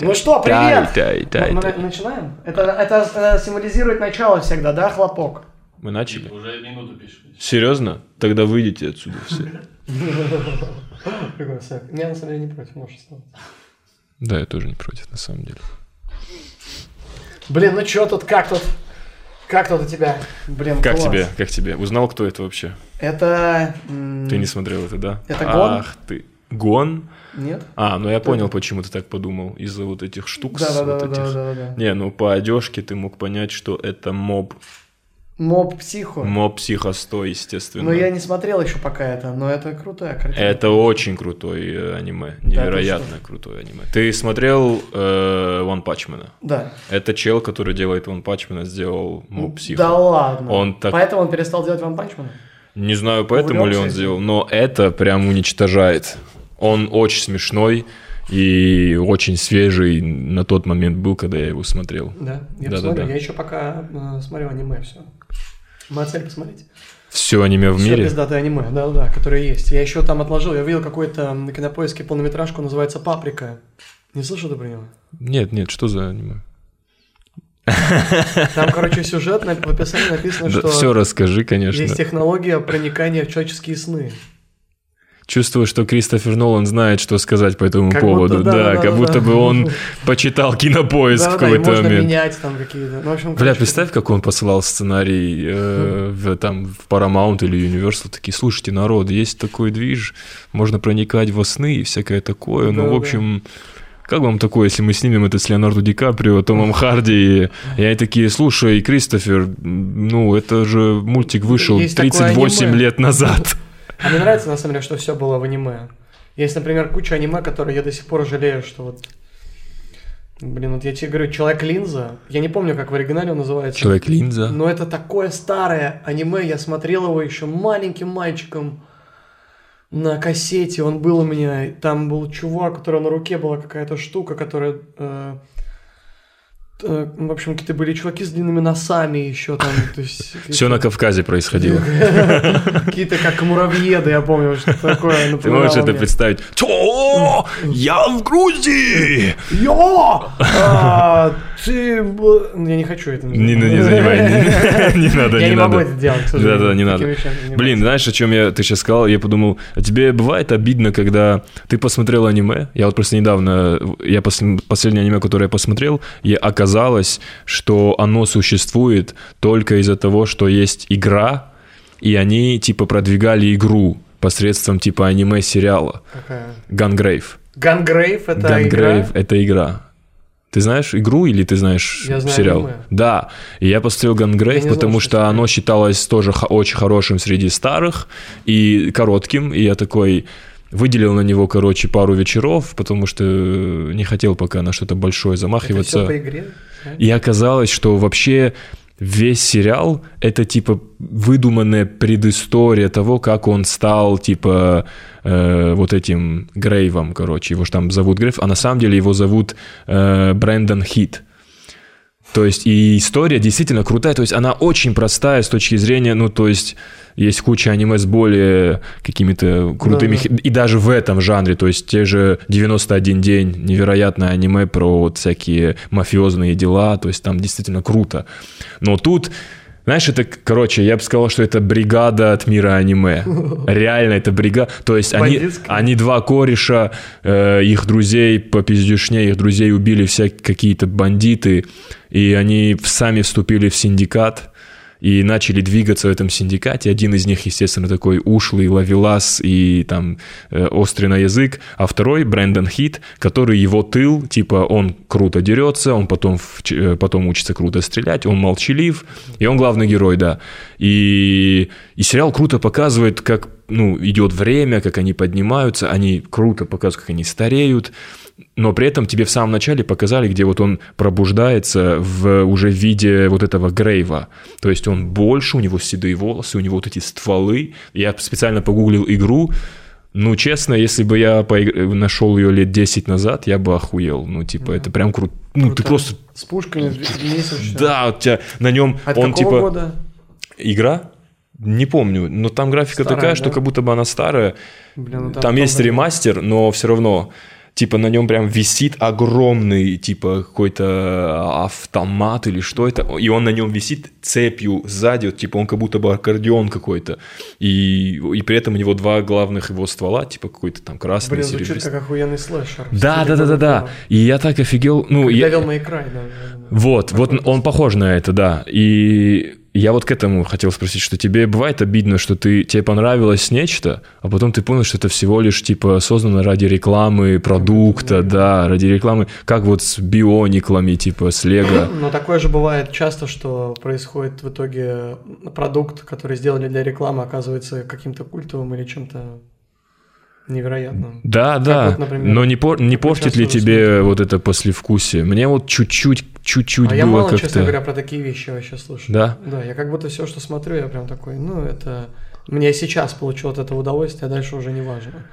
Ну что, привет! Тай, тай, мы, мы начинаем? Это, это, это символизирует начало всегда, да, хлопок? Мы начали? Уже минуту пишем. Серьезно? Тогда выйдите отсюда все. Я на самом деле не против, можешь оставаться. Да, я тоже не против, на самом деле. Блин, ну что тут, как тут? Как тут у тебя? Блин, Как класс. тебе? Как тебе? Узнал, кто это вообще? Это... Ты не смотрел это, да? Это Гон? Ах ты. Гон? Нет? А, ну я понял, почему ты так подумал. Из-за вот этих штук. с Да-да-да, вот этих. да-да-да. Не, ну по одежке ты мог понять, что это моб. Моб психо. Моб психо 100, естественно. Ну, я не смотрел еще пока это, но это крутая картина. Это очень крутой э, аниме. Невероятно крутое аниме. Ты смотрел э, One Punch Man? Да. Это чел, который делает One Punch Man, сделал моб психо. Да ладно. Он так- Поэтому он перестал делать Ван Панчмана? Не знаю, поэтому ли он сделал, но это прям уничтожает. Он очень смешной и очень свежий на тот момент был, когда я его смотрел. Да, я Да-да-да. посмотрю. Я еще пока э, смотрю аниме все. Моя цель посмотреть. Все аниме в Все мире. пиздатые аниме, да-да, которые есть. Я еще там отложил, я увидел какой-то на кинопоиске полнометражку, называется «Паприка». Не слышал ты про него? Нет, нет, что за аниме? Там, короче, сюжет, в описании написано, что все расскажи, конечно. есть технология проникания в человеческие сны. Чувствую, что Кристофер Нолан знает, что сказать по этому Как поводу. будто да, да, да, да, как да, будто да. бы он почитал кинопоиск в Да-да-да, и какой-то можно момент. менять там какие-то. Ну, в общем, Бля, представь, как он посылал сценарий э, в, там, в Paramount или Universal. Такие, слушайте, народ, есть такой движ, можно проникать во сны и всякое такое. Ну, в общем, как вам такое, если мы снимем это с Леонардо Ди Каприо, Томом Харди? И они такие, слушай, Кристофер, ну, это же мультик вышел Есть такое 38 аниме. лет назад. А мне нравится, на самом деле, что все было в аниме. Есть, например, куча аниме, которые я до сих пор жалею, что вот... Блин, вот я тебе говорю, Человек-линза. Я не помню, как в оригинале он называется. Человек-линза. Но это такое старое аниме. Я смотрел его еще маленьким мальчиком на кассете. Он был у меня. Там был чувак, у которого на руке была какая-то штука, которая... э, в общем, какие-то были чуваки с длинными носами еще там. То есть, Все на Кавказе происходило. Какие-то как муравьеды, я помню, что такое. Ты можешь это представить? Я в Грузии! Йо! А, ты... Я не хочу это. Не, ну, не занимай, не, не надо, Я не могу надо. это делать, сожалению. Да-да, не надо. Блин, знаешь, о чем я ты сейчас сказал? Я подумал, а тебе бывает обидно, когда ты посмотрел аниме? Я вот просто недавно, я после- последнее аниме, которое я посмотрел, и оказалось, что оно существует только из-за того, что есть игра, и они типа продвигали игру посредством типа аниме-сериала. Какая? Gungrave. Gungrave это Gungrave игра? это игра. Ты знаешь игру или ты знаешь Я знаю сериал? аниме. Да. И я посмотрел Гангрейв, не знал, потому что что оно считалось тоже очень хорошим среди старых и коротким. И я такой выделил на него, короче, пару вечеров, потому что не хотел пока на что-то большое Это замахиваться. все по игре? да? И оказалось, что вообще весь сериал — это, типа, выдуманная предыстория того, как он стал, типа, э, вот этим Грейвом, короче. Его же там зовут Грейв, а на самом деле его зовут э, Брэндон Хит. То есть и история действительно крутая, то есть она очень простая с точки зрения, ну то есть есть куча аниме с более какими-то крутыми, Да, хи- и даже в этом жанре, то есть те же 91 день, невероятное аниме про вот всякие мафиозные дела, то есть там действительно круто. Но тут, знаешь, это, короче, я бы сказал, что это бригада от мира аниме. Реально это бригада, то есть они, они два кореша, э, их друзей по пиздюшне, их друзей убили все какие-то бандиты, и они сами вступили в синдикат и начали двигаться в этом синдикате. Один из них, естественно, такой ушлый ловелас и там э, острый на язык, а второй Брэндон Хит, который его тыл, типа он круто дерется, он потом, э, потом учится круто стрелять, он молчалив, и он главный герой, да. И, и сериал круто показывает, как ну, идет время, как они поднимаются, они круто показывают, как они стареют, но при этом тебе в самом начале показали, где вот он пробуждается в уже в виде вот этого Грейва. То есть он больше, у него седые волосы, у него вот эти стволы. Я специально погуглил игру. Ну, честно, если бы я поиг- нашел ее лет 10 назад, я бы охуел. Ну, типа, это прям круто. Ну, ты просто... С пушками. Да, у тебя на нем От он какого типа... года? Игра? Не помню, но там графика Старая, такая, да? что как будто бы она старая. Блин, ну Там есть правда. ремастер, но все равно типа на нем прям висит огромный, типа какой-то автомат или что это, и он на нем висит цепью сзади, вот, типа он как будто бы аккордеон какой-то, и, и при этом у него два главных его ствола, типа какой-то там красный, Блин, звучит серебристый. как охуенный слэшер. Да, да, да, да, да. И я так офигел. Ну, Как я... Devil May Cry, да. Вот, вот он похож на это, да. И я вот к этому хотел спросить, что тебе бывает обидно, что ты, тебе понравилось нечто, а потом ты понял, что это всего лишь типа создано ради рекламы продукта, да, ради рекламы, как вот с биониклами, типа с Лего. Но такое же бывает часто, что происходит в итоге продукт, который сделали для рекламы, оказывается каким-то культовым или чем-то невероятным. Да, да, вот, например, но не, пор- не как портит ли тебе вот это послевкусие? Мне вот чуть-чуть, чуть-чуть а я было мало, честно как-то... говоря, про такие вещи вообще слышу. Да? Да, я как будто все, что смотрю, я прям такой, ну, это... Мне сейчас получил от этого удовольствие, а дальше уже не важно.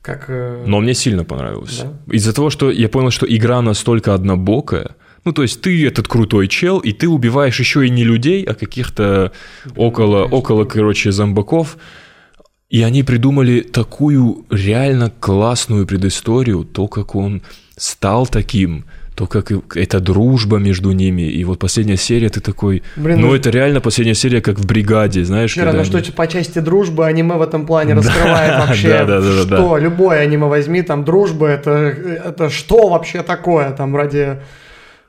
Как... э, Но мне сильно понравилось. Да? Из-за того, что я понял, что игра настолько однобокая, ну, то есть ты этот крутой чел, и ты убиваешь еще и не людей, а каких-то около, конечно. около, короче, зомбаков. И они придумали такую реально классную предысторию, то, как он стал таким, то, как эта дружба между ними. И вот последняя серия, ты такой... Блин, ну, ну- это реально последняя серия, как в «Бригаде», знаешь? Когда ну что они- по части дружбы аниме в этом плане раскрывает вообще, Да, да, да, да, да. что любое аниме возьми, там дружба это, это что вообще такое, там ради,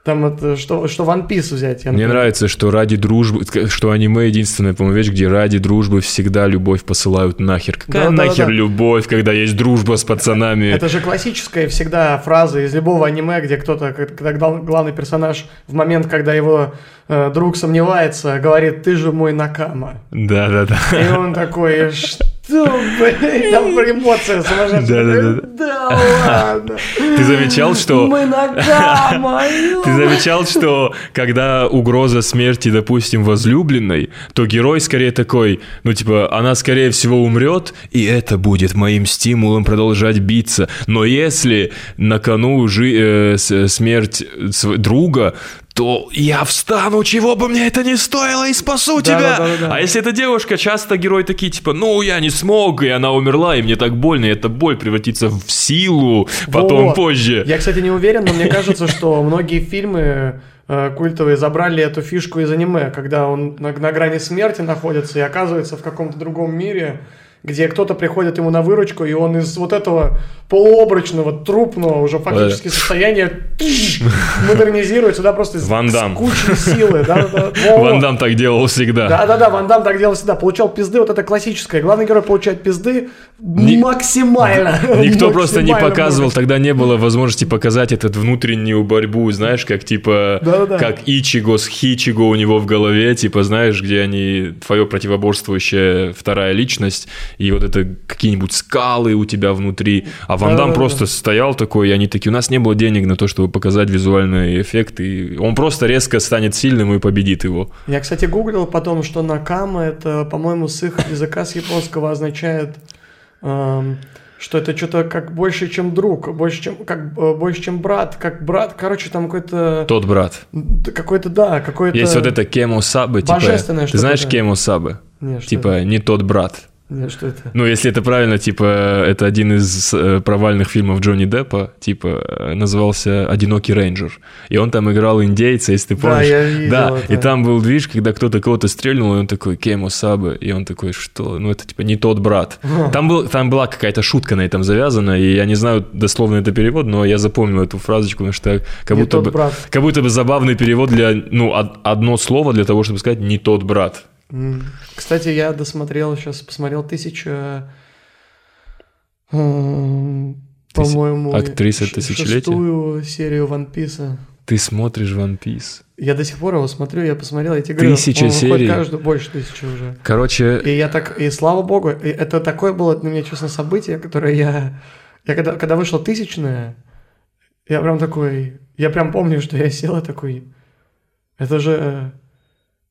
там это, что, что One Piece взять. я, Мне нравится, что ради дружбы, что аниме единственная, по-моему, вещь, где ради дружбы всегда любовь посылают нахер. Какая Да, да, нахер да. любовь, когда есть дружба с пацанами? Это же классическая всегда фраза из любого аниме, где кто-то, когда гла- главный персонаж в момент, когда его э, друг сомневается, говорит, ты же мой Накама. Да, да, да. И он такой, что, блин, там эмоция сумасшедшая. Да-да-да. Да ладно. Ты замечал, что... Мы Накама. Ты замечал, что когда угроза смерти, допустим, возлюбленной, то герой скорее такой, ну, типа, она, скорее всего, умрет, и это будет моим стимулом продолжать биться. Но если на кону жи- э, смерть друга, то я встану, чего бы мне это ни стоило, и спасу тебя. Да-да-да-да. А если это девушка, часто герои такие, типа, ну, я не смог, и она умерла, и мне так больно, и эта боль превратится в силу потом Вот. позже. Я, кстати, не уверен, но мне кажется, что многие фильмы э, культовые забрали эту фишку из аниме, когда он на, на грани смерти находится и оказывается в каком-то другом мире, где кто-то приходит ему на выручку, и он из вот этого полуобрачного, трупного уже фактически состояния модернизирует сюда просто Ван Дам. с кучей силы. Да, да, да. Ван Дам так делал всегда. Да-да-да, Ван Дам так делал всегда. Получал пизды, вот это классическое. Главный герой получает пизды Ни- максимально. Никто просто не показывал, тогда не было возможности показать этот внутреннюю борьбу, знаешь, как типа, как Ичиго с Хичиго у него в голове, типа, знаешь, где они, твое противоборствующая вторая личность, и вот это какие-нибудь скалы у тебя внутри, а Ван Дам просто стоял такой, и они такие, у нас не было денег на то, чтобы показать визуальный эффект, и он просто резко станет сильным и победит его. Я, кстати, гуглил потом, что Накама это, по-моему, с их языка, с японского означает, эм, что это что-то как больше, чем друг, больше, чем, как, э, больше, чем брат, как брат, короче, там какой-то, Тот брат. какой-то, да, какой-то... Есть вот это Кемо Сабы, типа, ты знаешь да. Кемо Сабы? Не, что Типа, не тот брат. Не, что это? Ну, если это правильно, типа, это один из э, провальных фильмов Джонни Деппа, типа, э, назывался «Одинокий рейнджер». И он там играл индейца, если ты Да, помнишь. я видел Да, это. и там был движ, когда кто-то кого-то стрельнул, и он такой «Кемо Сабы», и он такой «Что? Ну, это, типа, не тот брат». Там, был, там была какая-то шутка на этом завязана, и я не знаю дословно это перевод, но я запомнил эту фразочку, потому что как будто бы... брат. Как будто бы забавный перевод для, ну, од- одно слово для того, чтобы сказать «не тот брат». Кстати, я досмотрел, сейчас посмотрел тысяча, Тысяч- по-моему, актриса тысячелетия? шестую серию One Piece. Ты смотришь One Piece. Я до сих пор его смотрю, я посмотрел, я тебе говорю, Тысяча серий. каждую, больше тысячи уже. Короче, И я так, и слава богу, и это такое было для меня, честно, событие, которое я, я когда, когда вышло тысячное, я прям такой, я прям помню, что я сел и такой, это же э,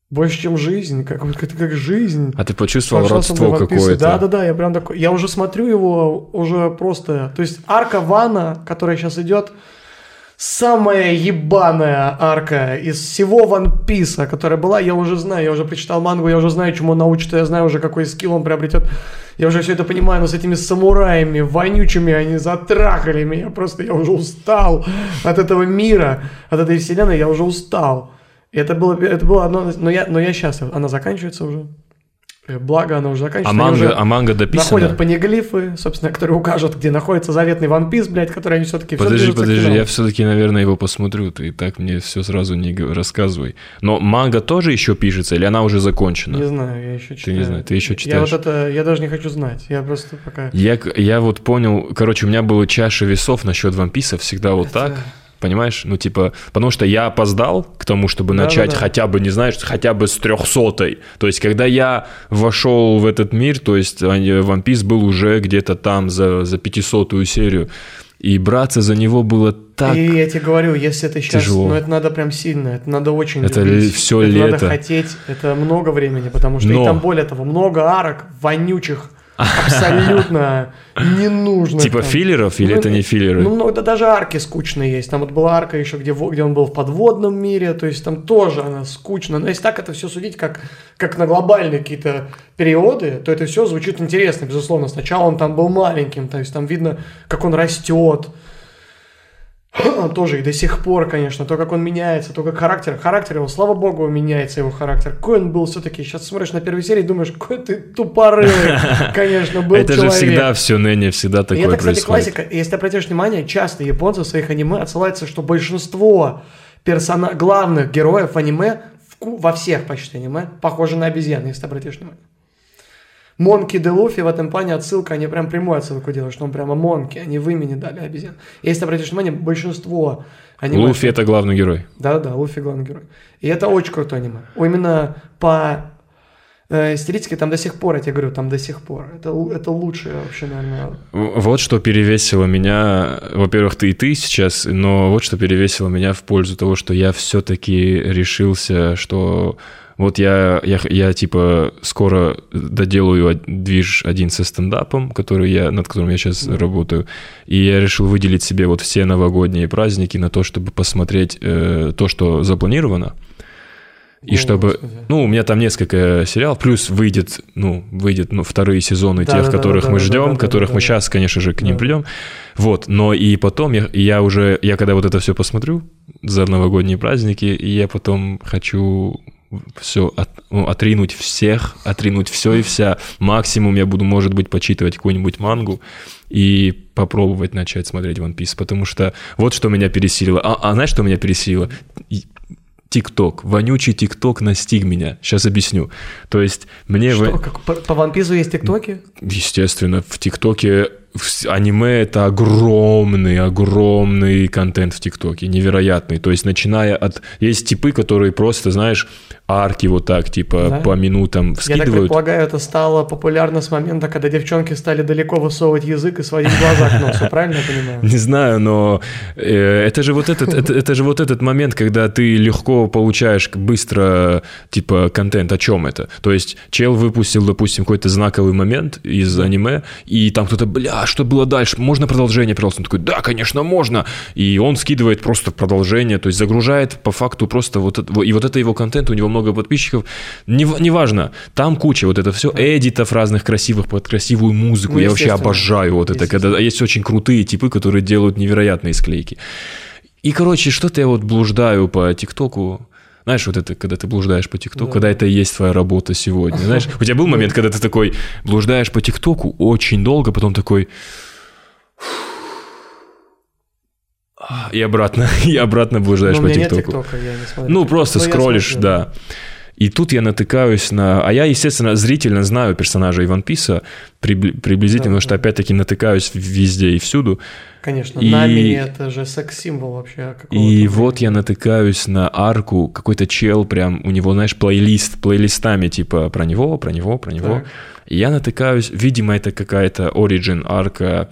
больше, чем жизнь, как, это как жизнь. а ты почувствовал мной родство в One Piece. какое-то? Да-да-да, я прям такой, я уже смотрю его уже просто, то есть арка Вана, которая сейчас идет, самая ебаная арка из всего One Piece, которая была, я уже знаю, я уже прочитал мангу, я уже знаю, чему он научится, я знаю уже, какой скилл он приобретет. Я уже все это понимаю, но с этими самураями, вонючими, они затрахали меня, просто я уже устал от этого мира, от этой вселенной, я уже устал. Это было, это было одно, но я, но я счастлив, она заканчивается уже. Э, Благо, она уже заканчивается. А манга, уже а манга дописана? Находят панеглифы, собственно, которые укажут, где находится заветный One Piece, блядь, который они все-таки Подожди, подожди, я все-таки, наверное, его посмотрю. Ты так мне все сразу не рассказывай. Но манга тоже еще пишется, или она уже закончена? Не знаю, я еще читаю. не знаешь, ты еще Я читаешь. вот это, я даже не хочу знать, я просто пока... Я, я вот понял, короче, у меня была чаша весов насчет One Piece всегда вот Это- так. Понимаешь? Ну, типа, потому что я опоздал к тому, чтобы Да, начать да, да. хотя бы, не знаешь, хотя бы с трехсотой. То есть, когда я вошел в этот мир, то есть, они- One Piece был уже где-то там за, за 500 серию. И браться за него было так... И я тебе говорю, если это сейчас, Тяжело. ну это надо прям сильно, это надо очень Это любить. всё это лето. надо хотеть, это много времени, потому что Но. и там более того, много арок, вонючих, абсолютно ненужных. Типа там. филлеров или Ну, это не филлеры? Ну, ну, да даже арки скучные есть. Там вот была арка еще, где, где он был в подводном мире, то есть там тоже она скучна. Но если так это все судить, как, как на глобальные какие-то периоды, то это все звучит интересно, безусловно. Сначала он там был маленьким, то есть там видно, как он растет. Тоже и до сих пор, конечно, то, как он меняется, то, как характер, характер его, слава богу, меняется его характер. Какой он был все-таки, сейчас смотришь на первой серии и думаешь, какой ты тупорылый, конечно, был это же всегда все ныне, всегда такое это, кстати, происходит. классика. Если ты обратишь внимание, часто японцы в своих аниме отсылаются, что большинство персона... главных героев аниме, во всех почти аниме, похожи на обезьян, если ты обратишь внимание. Монки де Луфи в этом плане отсылка, они прям прямую отсылку делают, что он прямо Монки, они в имени дали обезьян. Если обратишь внимание, большинство аниме... Луфи это главный герой. Да-да, Луфи главный герой. И это очень крутой аниме. Именно по э, стилистике там до сих пор, я тебе говорю, там до сих пор. Это, это лучшее вообще, наверное, Вот что перевесило меня, во-первых, ты и ты сейчас, но вот что перевесило меня в пользу того, что я все-таки решился, что вот я, я, я типа скоро доделаю од- движ один со стендапом, который я, над которым я сейчас работаю, и я решил выделить себе вот все новогодние праздники на то, чтобы посмотреть э, то, что запланировано. И О, чтобы, Господи. ну, у меня там несколько сериалов, плюс выйдет, ну, выйдет, ну, вторые сезоны Да, тех, да, которых да, мы да, ждем, да, да, которых да, мы да. сейчас, конечно же, к ним Да. придем. Вот, но и потом я, я уже, я когда вот это все посмотрю за новогодние праздники, и я потом хочу все отринуть всех, отринуть все и вся. Максимум я буду, может быть, почитывать какую-нибудь мангу и попробовать начать смотреть One Piece, потому что вот что меня пересилило. А, а знаешь, что меня пересилило? ТикТок, вонючий ТикТок настиг меня. Сейчас объясню. То есть мне... Что, в- как, по, по One Piece есть тиктоки? Естественно, в ТикТоке аниме это огромный, огромный контент в ТикТоке, невероятный. То есть, начиная от... Есть типы, которые просто, знаешь, арки вот так, типа, Да? по минутам Я так вскидывают. предполагаю, это стало популярно с момента, когда девчонки стали далеко высовывать язык и сводить глаза к носу, правильно я понимаю? Не знаю, но э, это же вот этот, это, это же вот этот момент, когда ты легко получаешь быстро типа контент. О чем это? То есть чел выпустил, допустим, какой-то знаковый момент из аниме, и там кто-то, бля, что было дальше? Можно продолжение, пожалуйста? Он такой, да, конечно, можно. И он скидывает просто продолжение, то есть загружает по факту просто вот это, и вот это его контент, у него много подписчиков. Не- Неважно, там куча вот это все эдитов разных красивых под красивую музыку. Ну, Я вообще обожаю вот это, когда есть очень крутые типы, которые делают невероятные склейки. И, короче, что-то я вот блуждаю по ТикТоку. Знаешь, вот это, когда ты блуждаешь по ТикТоку, Да. когда это и есть твоя работа сегодня. Знаешь, у тебя был момент, когда ты такой блуждаешь по ТикТоку очень долго, потом такой... И обратно, и обратно блуждаешь по ТикТоку. Ну, просто я скроллишь, да. И тут я натыкаюсь на... А я, естественно, зрительно знаю персонажа Иван Писа, приблизительно, Да, потому что, да. опять-таки, натыкаюсь везде и всюду. Конечно, И- Нами это же секс-символ вообще. И вот я натыкаюсь на арку, какой-то чел прям, у него, знаешь, плейлист, плейлистами, типа, про него, про него, про него. Так. И я натыкаюсь, видимо, это какая-то origin арка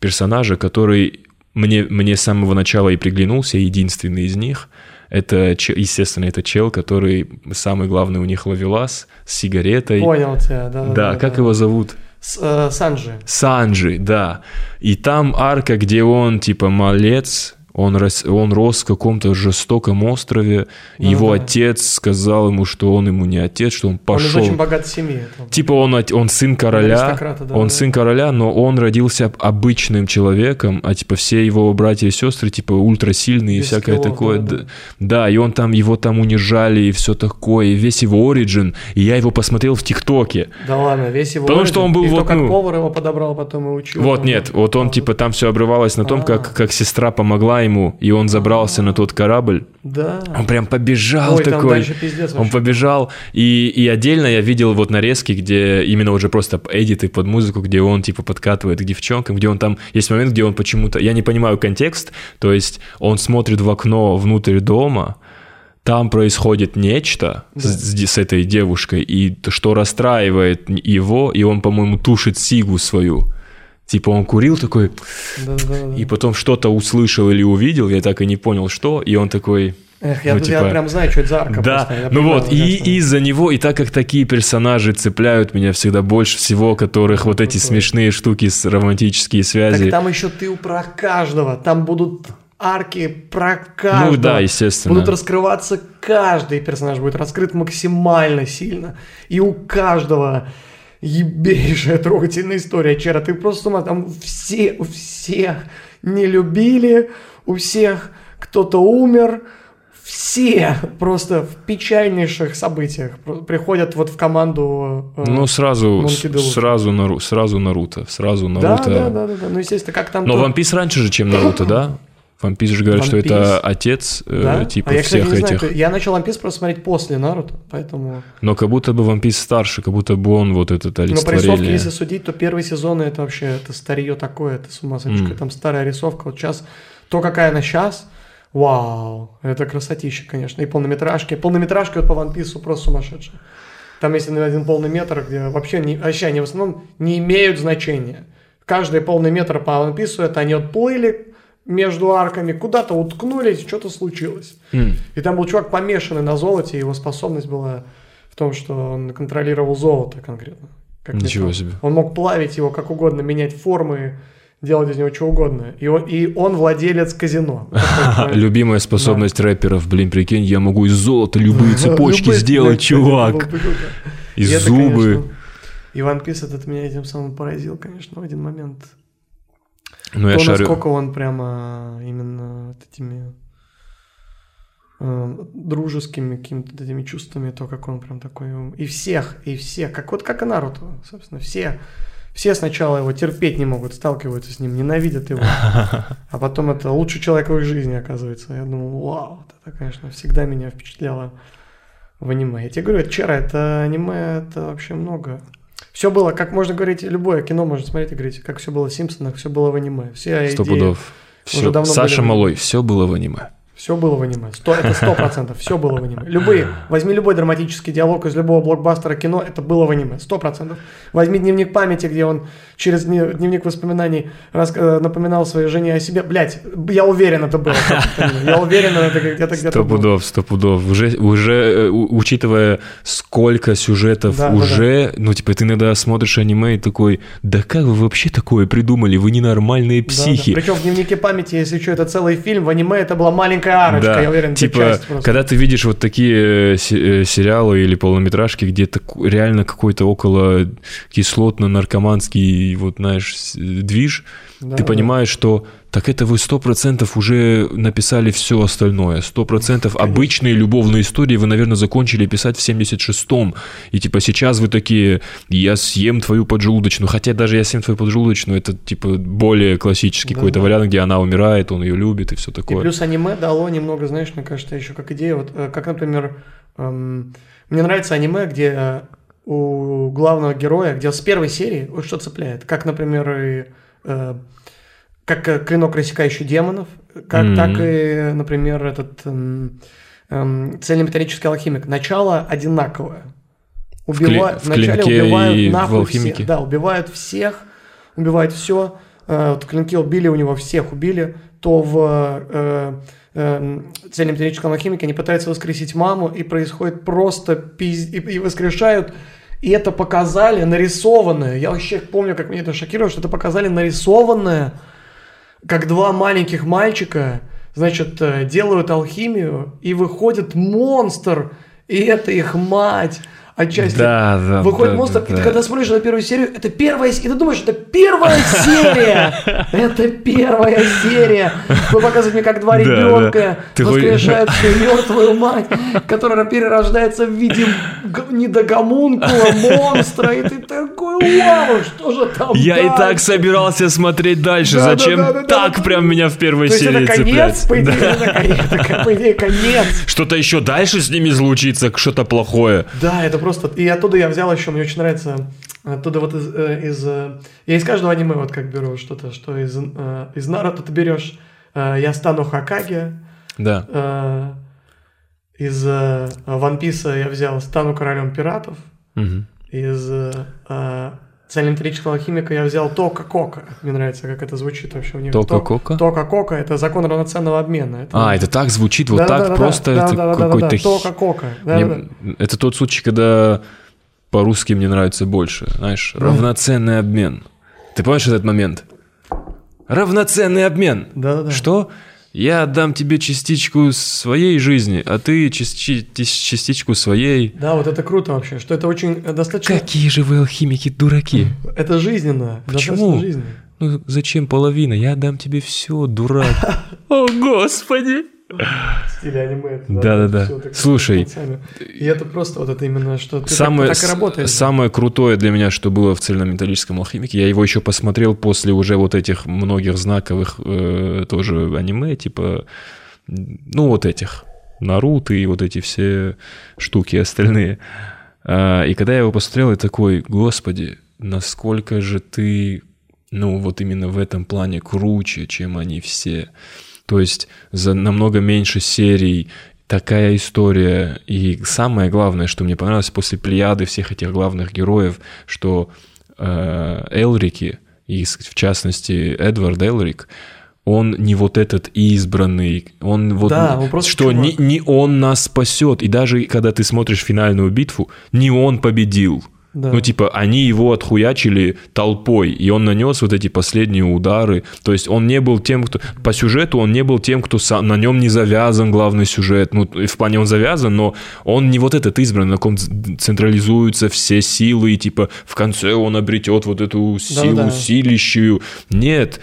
персонажа, который мне, мне с самого начала и приглянулся, единственный из них. Это, естественно, это чел, который самый главный у них ловелас с сигаретой. Понял тебя, да. да, как его зовут? С- э, Санджи. Санджи, да. И там арка, где он, типа, малец, он рос, он рос в каком-то жестоком острове, Ну его да. отец сказал ему, что он ему не отец, что он Он из пошел. очень богатой семьи. Типа он, он сын короля, да, он да. сын короля, но он родился обычным человеком, а типа все его братья и сестры типа ультрасильные и Без всякое скиллов, такое. да, Да, да, и он там, его там унижали и все такое, и весь его оригин, и я его посмотрел в ТикТоке. Да ладно, весь его... Потому что он был и вот, то, как ну- повар его подобрал, потом и учил. Вот нет, вот он А, типа там все обрывалось на том, А. как, как сестра помогла ему, и он забрался на тот корабль. Да. Он прям побежал Ой, такой. пиздец Он побежал, и, и отдельно я видел вот нарезки, где именно уже просто эдиты под музыку, где он типа подкатывает к девчонкам, где он там, есть момент, где он почему-то, я не понимаю контекст, то есть он смотрит в окно внутрь дома, там происходит нечто с, с- с этой девушкой, и то, что расстраивает его, и он, по-моему, тушит сигу свою. Типа он курил такой, Да, да, да. и потом что-то услышал или увидел, я так и не понял, что, и он такой... Эх, я, ну, я типа- прям знаю, что это за арка. Да, просто, я ну понимаю, вот, и из-за него, и так как такие персонажи цепляют меня всегда больше всего, которых вот эти смешные штуки с романтические Так связи. там еще ты про каждого. Там будут арки про каждого. Ну да, естественно. Будут раскрываться каждый персонаж, будет раскрыт максимально сильно. И у каждого ебейшая трогательная история. Чера, ты просто с ума, там все, у всех не любили, у всех кто-то умер, все просто в печальнейших событиях приходят вот в команду. э, Ну, сразу, сразу, Нару, сразу Наруто, сразу да, Наруто. да, да, да, да. Ну, естественно, как там... Но то- One Piece раньше же, чем Наруто, да? One Piece же говорят, что One это Piece? отец э, Да? типа а я, кстати, всех знаю, этих. ты- я начал One Piece просто смотреть после Наруто, поэтому... Но как будто бы One Piece старше, как будто бы он вот этот Но по рисовке, олицетворение. если судить, то первые сезоны это вообще это старье такое, это с ума сойти. Мгм. Там старая рисовка. Вот сейчас, то, какая она сейчас, вау, это красотища, конечно. И полнометражки. Полнометражки вот по One Piece просто сумасшедшие. Там есть один полный метр, где вообще, не, вообще они в основном не имеют значения. Каждый полный метр по One Piece это они отплыли между арками, куда-то уткнулись, что-то случилось. М. И там был чувак помешанный на золоте, и его способность была в том, что он контролировал золото конкретно. как Ничего металл. себе. Он мог плавить его как угодно, менять формы, делать из него что угодно. И он, и он владелец казино. Любимая способность рэперов, блин, прикинь, я могу из золота любые цепочки сделать, чувак. И зубы. конечно, И One Piece этот меня этим самым поразил, конечно, в один момент. Ну, я то, шарю. насколько он прямо именно этими э, дружескими какими-то этими чувствами, то, как он прям такой... И всех, и всех, как вот как и Наруто, собственно, все, все сначала его терпеть не могут, сталкиваются с ним, ненавидят его, а потом это лучший человек в их жизни, оказывается. Я думал, вау, это, конечно, всегда меня впечатляло в аниме. Я тебе говорю, это Чера, это аниме, это вообще много. Все было, как можно говорить, любое кино можно смотреть и говорить, как все было в Симпсонах, все было в аниме. Все Сто идеи, пудов. давно Саша были. Малой, все было в аниме. Все было в аниме. Сто, это сто процентов. Все было в аниме. Любые. Возьми любой драматический диалог из любого блокбастера кино, это было в аниме. Сто процентов. Возьми дневник памяти, где он через дне- дневник воспоминаний рас- э, напоминал своей жене о себе. Блять, я уверен, это было. Я уверен, это где-то где-то Сто пудов, сто пудов. Уже, уже э, учитывая, сколько сюжетов Да, да, уже, ну, типа, ты иногда смотришь аниме и такой, да как вы вообще такое придумали? Вы ненормальные психи. Причем в дневнике памяти, если что, это целый фильм, в аниме это была маленькая арочка, Да, я уверен, типа, когда ты видишь вот такие э, э, сериалы или полнометражки, где реально какой-то около кислотно-наркоманский, вот, знаешь, с- движ, Да, ты да. понимаешь, что так это вы сто процентов уже написали все остальное. Сто процентов обычные любовные истории вы, наверное, закончили писать в 76-м. И типа сейчас вы такие, я съем твою поджелудочную. Хотя даже я съем твою поджелудочную, это типа более классический Да, какой-то да. вариант, где она умирает, он ее любит и все И такое. плюс аниме дало немного, знаешь, мне кажется, еще как идея, вот э, как, например, эм, мне нравится аниме, где э, у главного героя, где с первой серии вот что цепляет, как, например, и, как э, клинок рассекающий демонов, как, Мгм. так и, например, этот эм, эм, цельнометаллический алхимик. Начало одинаковое. В кли- Убива- в вначале клинке убивают и в нахуй алхимике? всех. Да, убивают всех, убивают все. вот клинки убили, у него всех убили. То в э, э, цельнометаллическом алхимике они пытаются воскресить маму, и происходит просто пиз... и, и воскрешают. И это показали нарисованное. Я вообще помню, как меня это шокировало, что это показали нарисованное, как два маленьких мальчика значит, э, делают алхимию, и выходит монстр, и это их мать отчасти. Да, да, Выходит да, монстр, да, и ты да. когда смотришь на первую серию, это первая, с- и ты думаешь, это первая серия! Это первая серия! Вы показываете мне, как два ребенка воскрешают свою мертвую мать, которая перерождается в виде недогомункула, монстра, и ты такой, вау, что же там Я и так дальше?» собирался смотреть дальше. Да, да, Зачем так прям меня в первой серии цеплять? по идее, конец. Что-то еще дальше с ними случится, что-то плохое. Да, это просто... И оттуда я взял еще, мне очень нравится, оттуда вот из... э, из, э, я из каждого аниме вот как беру что-то, что из, э, из Наруто ты берешь «Я стану Хакаге», Да. из One Piece я взял «Стану королем пиратов», Мгм. из «Цельнометрического химика» я взял «Тока Кока». Мне нравится, как это звучит вообще у них. Тока То- Кока? «Тока Кока» — это закон равноценного обмена. Это- А, это так звучит, вот Да-да-да-да, так просто, это да-да-да-да-да, какой-то... «Тока Кока». Мне- да-да-да. Это тот случай, когда по-русски мне нравится больше, знаешь, равноценный обмен. Ты помнишь этот момент? Равноценный обмен. Да-да-да. Что? Я отдам тебе частичку своей жизни, а ты части- частичку своей. Да, вот это круто вообще, что это очень э, достаточно... Какие же вы алхимики дураки? Это жизненно. Почему? жизненно. Ну зачем половина? Я отдам тебе все, дурак. О, господи! Стиле аниме. Да-да-да. всё так Слушай. И это просто вот это именно, что ты самое, так, так и работаешь. самое крутое для меня, что было в цельнометаллическом алхимике, я его еще посмотрел после уже вот этих многих знаковых э, тоже аниме, типа, ну вот этих, Наруто и вот эти все штуки остальные. А, и когда я его посмотрел, я такой, господи, насколько же ты, ну вот именно в этом плане круче, чем они все. То есть за намного меньше серий такая история. И самое главное, что мне понравилось после плеяды всех этих главных героев, что э, Элрики, и в частности Эдвард Элрик, он не вот этот избранный, он вот Да, он что чувак. не, не он нас спасет. И даже когда ты смотришь финальную битву, не он победил. Да. Ну, типа, они его отхуячили толпой, и он нанес вот эти последние удары. То есть он не был тем, кто... По сюжету он не был тем, кто сам... на нем не завязан главный сюжет. Ну, в плане он завязан, но он не вот этот избранный, на ком централизуются все силы, и типа в конце он обретет вот эту силу Да-да. силищую. Нет,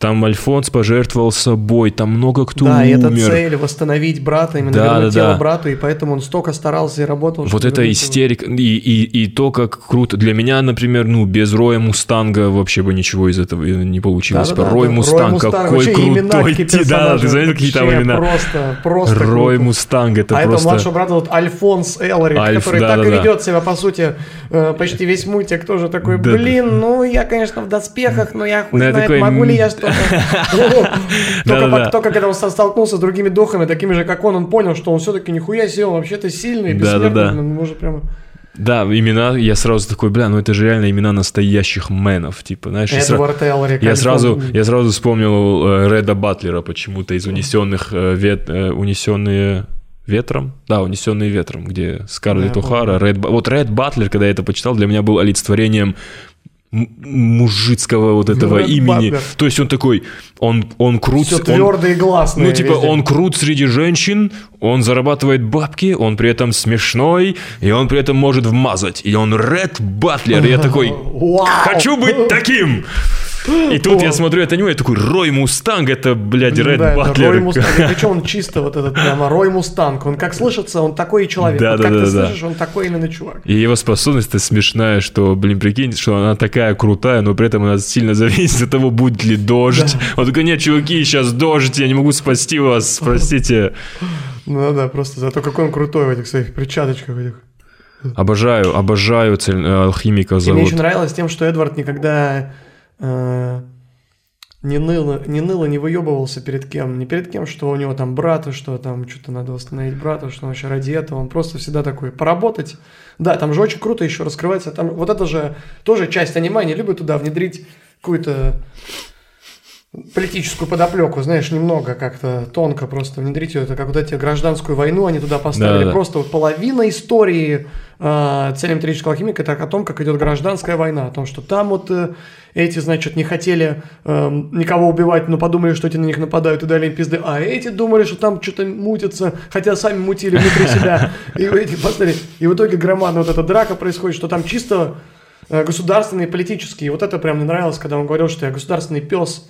там Альфонс пожертвовал собой, там много кто да, и это умер. цель восстановить брата, именно Да, вернуть да, тело да. брату, и поэтому он столько старался и работал. Вот это истерика. И, и, и то, как круто. Для меня, например, ну, без Роя Мустанга вообще бы ничего из этого не получилось. Да-да-да, Рой да. Мустанг, Мустанг, какой вообще крутой. ти- Да, ты знаешь, какие там имена? Просто, просто Рой круто. Мустанг, это а это просто... младший брат вот Альфонс Элрик, Альф, который так и да-да-да. ведет себя, по сути, э, почти весь мультик тоже такой, Да-да. блин, ну я, конечно, в доспехах, но я хуй Ну, знает, такой, могу ли я что-то. Только когда он столкнулся с другими духами, такими же, как он, он понял, что он все-таки нихуя себе, он вообще-то сильный, бессмертный, он может прямо... Да, имена, я сразу такой, бля, ну это же реально имена настоящих мэнов, типа, знаешь, Эдвард. Я Альфон- сразу, я сразу вспомнил э, Реда Батлера почему-то из унесенных э, вет, э, унесенные ветром, да, унесенные ветром, где Скарлетт Да, О'Хара, Ретт, вот Ретт Батлер, когда я это почитал, для меня был олицетворением мужицкого вот этого Ретт имени. Батлер. То есть он такой, он, он крут, Все он- твердо и гласно. ну, типа, он крут среди женщин, он зарабатывает бабки, он при этом смешной, и он при этом может вмазать. И он Ретт Батлер. И я такой, хочу быть таким! И тут я смотрю это аниме, я такой, Рой Мустанг, это, блядь, Ретт да, это Батлер. Рой Мустанг. Причем он чисто вот этот прямо Рой Мустанг. Он как слышится, он такой человек. Да, Вот да, как да, ты да. слышишь, он такой именно чувак. И его способность-то смешная, что, блин, прикинь, что она такая крутая, но при этом она сильно зависит от того, будет ли дождь. Он такой, нет, чуваки, сейчас дождь, я не могу спасти вас, простите. Ну да, просто зато какой он крутой в этих своих перчаточках этих. Обожаю, обожаю цель, э, алхимика И мне зовут. еще нравилось тем, что Эдвард никогда э, не ныло, не ныло, не выебывался перед кем. Не перед кем, что у него там брата, что там что-то надо восстановить брата, что он вообще ради этого. Он просто всегда такой, поработать. Да, там же очень круто еще раскрывается. Там вот это же тоже часть аниме, они любят туда внедрить какую-то политическую подоплеку, знаешь, немного как-то тонко просто внедрить ее. Это как вот эти гражданскую войну они туда поставили. Да-да. Просто вот половина истории э, цели металлического алхимика это о том, как идет гражданская война, о том, что там вот э, эти, значит, не хотели э, никого убивать, но подумали, что эти на них нападают и дали им пизды, а эти думали, что там что-то мутится, хотя сами мутили внутри себя. И эти поставили. И в итоге громадная вот эта драка происходит, что там чисто э, государственные, политические. Вот это прям мне нравилось, когда он говорил, что я государственный пес,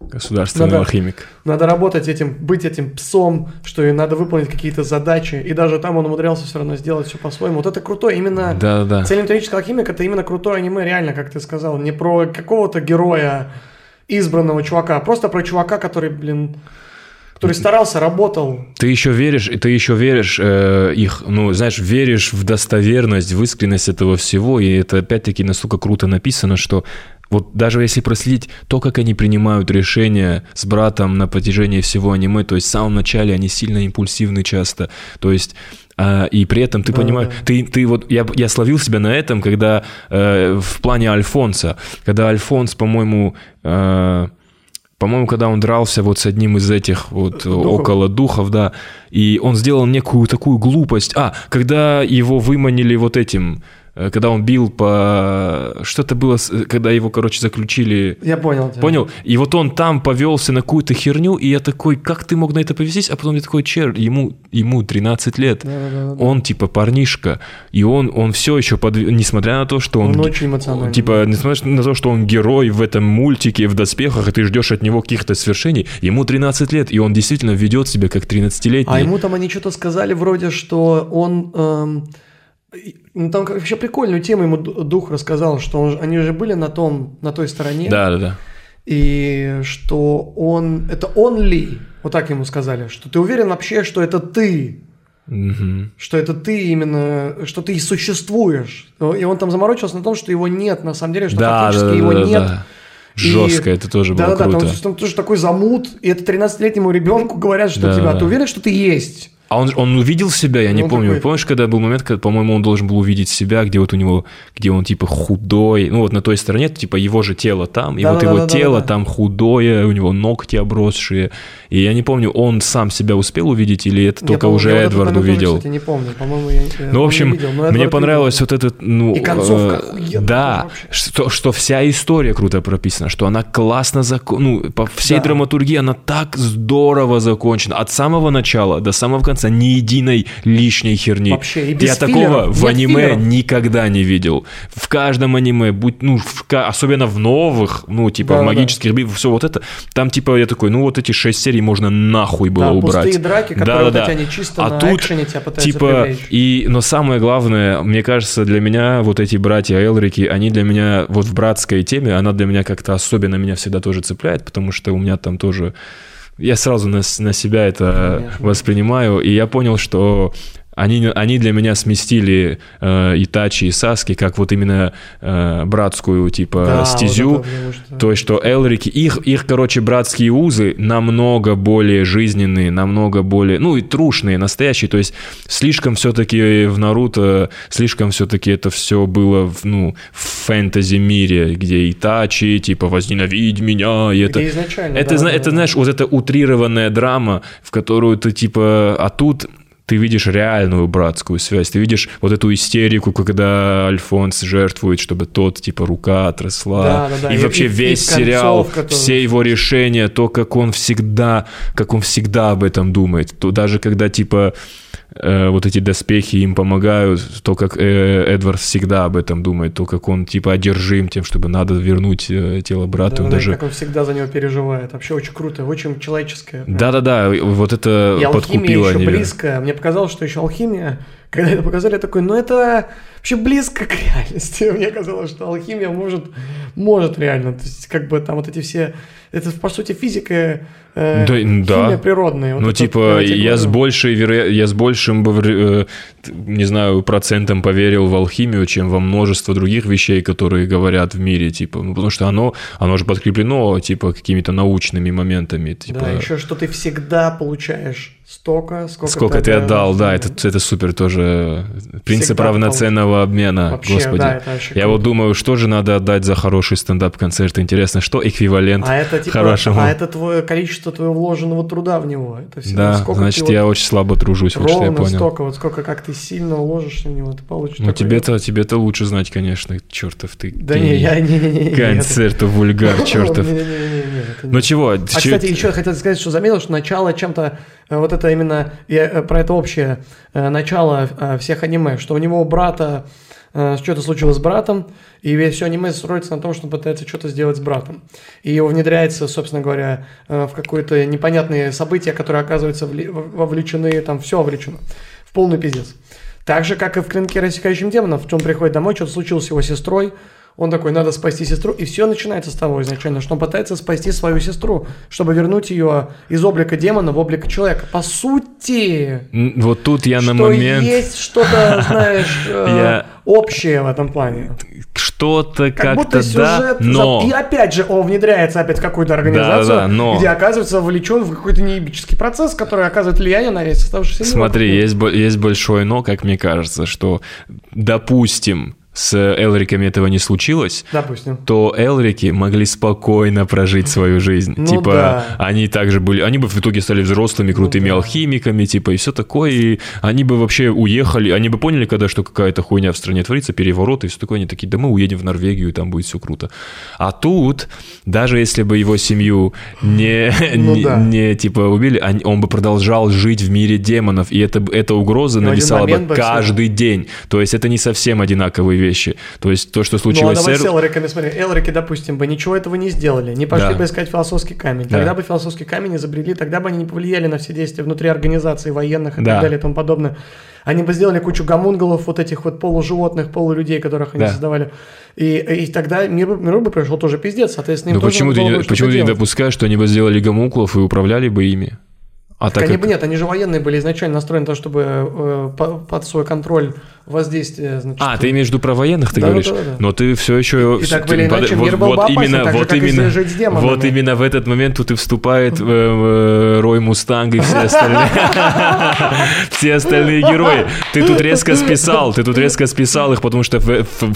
Государственный Надо- алхимик. надо работать этим, быть этим псом, что и надо выполнить какие-то задачи. И даже там он умудрялся все равно сделать все по-своему. Вот это круто. Именно Да-да-да. «Цель металлического алхимика» это именно крутое аниме, реально, как ты сказал. Не про какого-то героя, избранного чувака, а просто про чувака, который, блин, который старался, работал. Ты еще веришь, ты еще веришь э, их, ну, знаешь, веришь в достоверность, в искренность этого всего, и это опять-таки настолько круто написано, что вот даже если проследить то, как они принимают решения с братом на протяжении всего аниме, то есть в самом начале они сильно импульсивны часто, то есть а, и при этом ты Да, понимаешь, да. ты, ты вот, я, я словил себя на этом, когда э, в плане Альфонса, когда Альфонс, по-моему, э, по-моему, когда он дрался вот с одним из этих вот Духов. около духов, да, и он сделал некую такую глупость. А, когда его выманили вот этим, э, когда он бил по... Что-то было, когда его, короче, заключили... Я понял тебя. Понял? И вот он там повелся на какую-то херню, и я такой, как ты мог на это повестись? А потом я такой, чер, ему, ему 13 лет. Да-да-да. Он типа парнишка, и он, он все еще, под... несмотря на то, что он... Он очень эмоциональный. Типа, несмотря на то, что он герой в этом мультике, в доспехах, и ты ждешь от него каких-то свершений, ему 13 лет, и он действительно ведет себя как 13-летний. А ему там они что-то сказали вроде, что он... эм, ну, там вообще прикольную тему ему ду- дух рассказал, что он, они же были на том, на той стороне. Да, да, да. И что он... Это он ли? Вот так ему сказали. Что ты уверен вообще, что это ты? Мгм. Что это ты именно... Что ты и существуешь? И он там заморочился на том, что его нет на самом деле, что Да, фактически да, да, его да, нет. да. Жестко, это тоже было Да-да-да, круто. там, там тоже такой замут, и это 13-летнему ребенку говорят, что Да, тебя, да. ты уверен, что ты есть? А он, он увидел себя, я не Он помню. такой- Помнишь, когда был момент, когда, по-моему, он должен был увидеть себя, где вот у него, где он типа худой, ну вот на той стороне, типа его же тело там, и вот его Да-да-да-да-да-да. тело там худое, у него ногти обросшие. И я не помню, он сам себя успел увидеть или это Я, только по-моему, уже я вот Эдвард тоже, увидел? кстати, не помню. По-моему, я, я Ну, в общем, видел, мне Эдвард понравилось видел. вот этот, ну... И концовка э, Да, что, что вся история круто прописана, что она классно закон... Ну, по всей Да. драматургии она так здорово закончена. От самого начала до самого конца ни единой лишней херни. Вообще, и без Я такого филлеров, в нет аниме филлеров. никогда не видел. В каждом аниме, будь, ну, в особенно в новых, ну, типа, в Да-да-да. магических битвах, все вот это, там, типа, я такой, ну, вот эти шесть серий можно нахуй было Да, убрать. пустые драки, которые Да-да-да. вот эти, они чисто а на тут, экшене тебя пытаются типа, привлечь. и, но самое главное, мне кажется, для меня вот эти братья Элрики, они для меня, вот в братской теме, она для меня как-то особенно меня всегда тоже цепляет, потому что у меня там тоже... Я сразу на, на себя это Конечно. воспринимаю, и я понял, что они, они для меня сместили э, Итачи и Саски как вот именно э, братскую, типа, Да, вот стезю. это, потому что- То есть, что Элрики, их, их, короче, братские узы намного более жизненные, намного более, ну и трушные, настоящие. То есть, слишком все-таки в Наруто, слишком все-таки это все было, в, ну, в фэнтези-мире, где Итачи, типа, возненавидь меня, и это... Изначально, Это, да, зна- да, это знаешь, вот эта утрированная драма, в которую ты, типа, а тут ты видишь реальную братскую связь, ты видишь вот эту истерику, когда Альфонс жертвует, чтобы тот, типа, рука отросла. Да, да, да. И, И- вообще и- и весь сериал, концовка тоже. все его решения, то, как он всегда, как он всегда об этом думает, то даже когда, типа, э, вот эти доспехи им помогают, то, как э, Эдвард всегда об этом думает, то, как он, типа, одержим тем, чтобы надо вернуть э, тело брату, Да, он да, даже... как он всегда за него переживает. Вообще очень круто, очень человеческое. Да-да-да, вот это И алхимия подкупило еще близко. Мне показалось, что еще алхимия, когда это показали, я такой, ну это вообще близко к реальности. Мне казалось, что алхимия может, может реально. То есть, как бы там вот эти все... Это, по сути, физика, э, Да, м, да. химия природная. Вот Ну, это типа, я я с большей, веро- я с большим, э, не знаю, процентом поверил в алхимию, чем во множество других вещей, которые говорят в мире, типа, ну, потому что оно, оно же подкреплено, типа, какими-то научными моментами, типа. Да, еще что ты всегда получаешь столько, сколько, Сколько ты отдал, да, это, это супер тоже принцип Всегда равноценного обмена, Вообще, господи. да, это Я круто. вот думаю, что же надо отдать за хороший стендап-концерт? Интересно, что эквивалент А это типа, хорошему? а это твое количество твоего вложенного труда в него. Это всегда Да, сколько значит, ты я вот очень слабо тружусь, вот что я понял. столько, вот сколько как ты сильно уложишься в него, ты получишь. Ну, тебе-то, тебе-то лучше знать, конечно, чертов ты. Да не, я не, не, не, не. Концерта вульгар, чертов. Ну чего? А, кстати, еще хотел сказать, что заметил, что начало чем-то, э, вот это именно, я, э, про это общее э, начало э, всех аниме, что у него брата э, что-то случилось с братом, и весь все аниме строится на том, что он пытается что-то сделать с братом. И его внедряется, собственно говоря, э, в какое-то которые оказываются вли- в- вовлечены, там все вовлечено, в полный пиздец. Так же, как и в «Клинке рассекающим демонов», он приходит домой, что-то случилось с его сестрой, он такой, надо спасти сестру, и все начинается с того изначально, что он пытается спасти свою сестру, чтобы вернуть ее из облика демона в облик человека. По сути, Вот тут я на что момент... есть что-то, знаешь, э, Я- общее в этом плане. Что-то Как как-то будто да, сюжет... но... за- И опять же, он внедряется опять в какую-то организацию, Да-да-да, но- где оказывается вовлечен в какой-то неебический процесс, который оказывает влияние на весь оставшийся мир. Смотри, есть, есть большое но, как мне кажется, что, допустим, с Элриками этого не случилось, Допустим. то Элрики могли спокойно прожить свою жизнь. Ну типа, да. они также были, они бы в итоге стали взрослыми, крутыми да. алхимиками, типа, и все такое, и они бы вообще уехали, они бы поняли, когда что какая-то хуйня в стране творится, переворот и все такое, они такие, да мы уедем в Норвегию, и там будет все круто. А тут, даже если бы его семью не, Ну не, да. не, типа убили, он бы продолжал жить в мире демонов, и это, эта угроза Ну, нависала бы момент бы каждый день. То есть это не совсем одинаковые вещи. То есть то, что Ну, а случилось с с Эр- Элриками, смотри, Элрики, допустим, бы ничего этого не сделали, не пошли Да. бы искать философский камень, Да. тогда бы философский камень изобрели, тогда бы они не повлияли на все действия внутри организации военных и Да. так далее и тому подобное. Они бы сделали кучу гомунголов, вот этих вот полуживотных, полулюдей, которых они Да. создавали. И, и тогда мир, миру бы пришел тоже пиздец, соответственно, им Ну тоже почему ты, не, почему ты не допускаешь, что они бы сделали гомункулов и управляли бы ими? А Так так они как... бы нет, они же военные были изначально настроены на то, чтобы э, по- под свой контроль воздействие, значит. А, ты имеешь в виду про военных, ты Да, говоришь? да, да, да. Но ты все еще... И так или иначе вот, мир был бы вот опасен, именно, так же, вот как если именно, жить с демонами. вот именно в этот момент тут и вступает э, э, Рой Мустанг и все остальные. Все остальные герои. Ты тут резко списал, ты тут резко списал их, потому что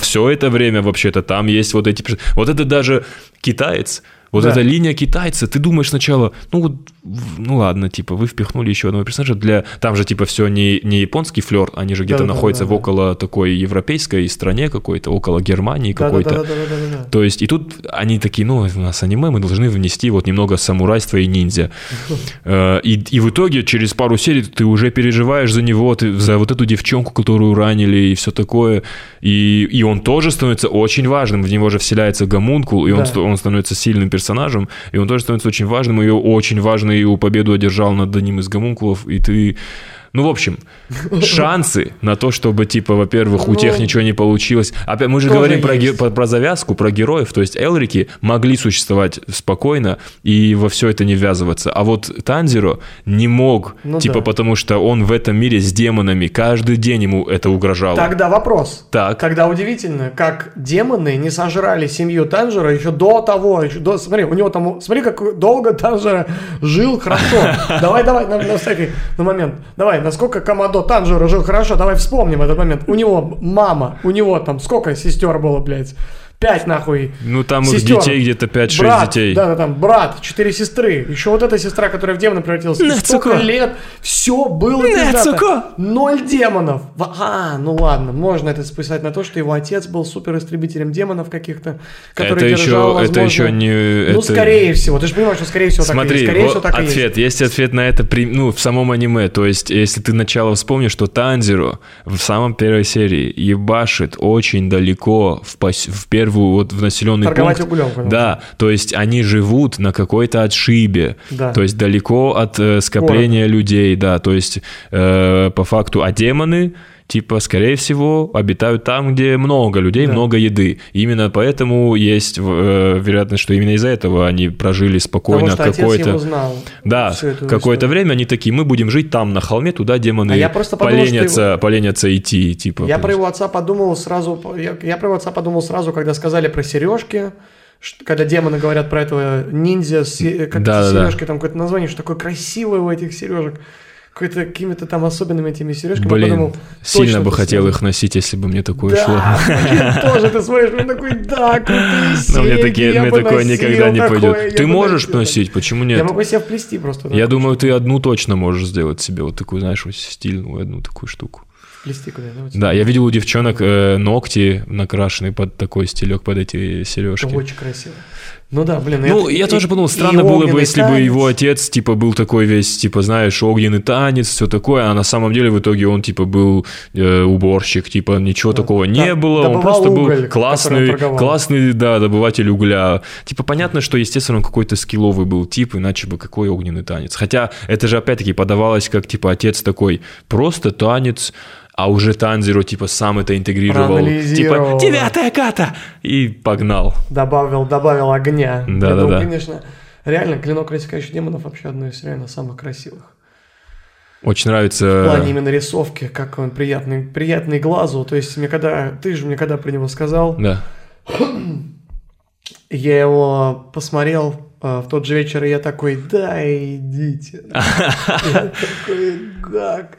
все это время вообще-то там есть вот эти... Вот это даже китаец, вот Да. эта линия китайца, ты думаешь сначала, ну вот, ну ладно, типа, вы впихнули еще одного персонажа для... Там же, типа, все не, не японский флер, они же где-то Да-да-да, находятся в да-да. около такой европейской стране какой-то, около Германии какой-то. Да-да-да-да-да-да. То есть, и тут они такие, ну, у нас аниме, мы должны внести вот немного самурайства и ниндзя. Э, И, и в итоге через пару серий ты уже переживаешь за него, ты, за вот эту девчонку, которую ранили и все такое. И, и он тоже становится очень важным. В него же вселяется гомункул, и он, Да. он становится сильным персонажем, и он тоже становится очень важным, и очень важную победу одержал над одним из гомункулов, и ты... Ну, в общем, шансы на то, чтобы, типа, во-первых, у Ну, тех ничего не получилось. Опять, мы же говорим про, ге- про, про завязку, про героев. То есть Элрики могли существовать спокойно и во все это не ввязываться. А вот Танзиро не мог, Ну типа, да. потому что он в этом мире с демонами. Каждый день ему это угрожало. Тогда вопрос. Так. Тогда удивительно, как демоны не сожрали семью Танжера еще до того, еще до, смотри, у него там, смотри, как долго Танжера жил хорошо. Давай, давай, на, на всякий на момент. Давай, насколько Камадо Танжера жил хорошо, давай вспомним этот момент. У него мама, у него там сколько сестер было, блядь? Пять нахуй. Ну, там их сестер. детей где-то 5-6 Брат, детей. Да, да, там брат, четыре сестры. Еще вот эта сестра, которая в демона превратилась. И. Столько лет, все было пиздато. Ноль демонов. А, ну ладно, можно это списать на то, что его отец был супер истребителем демонов каких-то, который это держал, еще, это возможно- еще не... Ну, это- скорее всего. Ты же понимаешь, что скорее всего так и Смотри, есть. Скорее вот всего так и ответ. есть. Есть ответ на это при, ну, в самом аниме. То есть, если ты начало вспомнишь, что Танзиро в самом первой серии ебашит очень далеко в, пос- в первую, вот в населенный Торговать пункт. углем, конечно. Да, то есть они живут на какой-то отшибе. Да. То есть далеко от э, скопления людей, да. То есть э, по факту, а демоны типа, скорее всего, обитают там, где много людей, Да. много еды. И именно поэтому есть э, вероятность, что именно из-за этого они прожили спокойно какое-то... его. Да, какое-то время они такие, мы будем жить там, на холме, туда демоны А я просто подумал, поленятся, поленятся идти, типа. Я про его отца подумал сразу, я, я про его отца подумал сразу, когда сказали про сережки, когда демоны говорят про этого ниндзя, как Да-да-да. сережки, там какое-то название, что такое красивое у этих сережек. Какой-то какими-то там особенными этими сережками. Блин, я подумал, сильно бы это хотел их носить, если бы мне такое шло. Да, блин, тоже ты смотришь, мне такой, да, крутые Но мне, такие, я мне такое никогда не такое, пойдет. я Ты можешь носить, почему Я нет? могу себе вплести просто. Я думаю, ты одну точно можешь сделать себе вот такую, знаешь, вот стильную одну такую штуку. Вплести куда да, Да, я видел у девчонок э, ногти накрашенные под такой стилек, под эти Это сережки. очень красиво. Ну да, блин. Ну, это- я и- тоже подумал, странно было бы, если бы танец. его отец, типа, был такой весь, типа, знаешь, огненный танец, все такое, а на самом деле в итоге он, типа, был э, уборщик, типа, ничего такого не Да, было, он просто был уголь, классный, он торговал. классный, да, добыватель угля. Типа, понятно, что, естественно, он какой-то скилловый был тип, иначе бы какой огненный танец. Хотя это же, опять-таки, подавалось как, типа, отец такой, просто танец, а уже Танзиро, типа, сам это интегрировал. Типа, девятая ката! И погнал. Добавил, добавил огня. Да, Я да, думаю, да. конечно, реально, клинок рассекающих демонов вообще одно из реально самых красивых. Очень В нравится... плане именно рисовки, как он приятный, приятный глазу. То есть мне когда, ты же мне когда про него сказал, Да. я его посмотрел э, в тот же вечер, и я такой, да, идите. Я такой, как?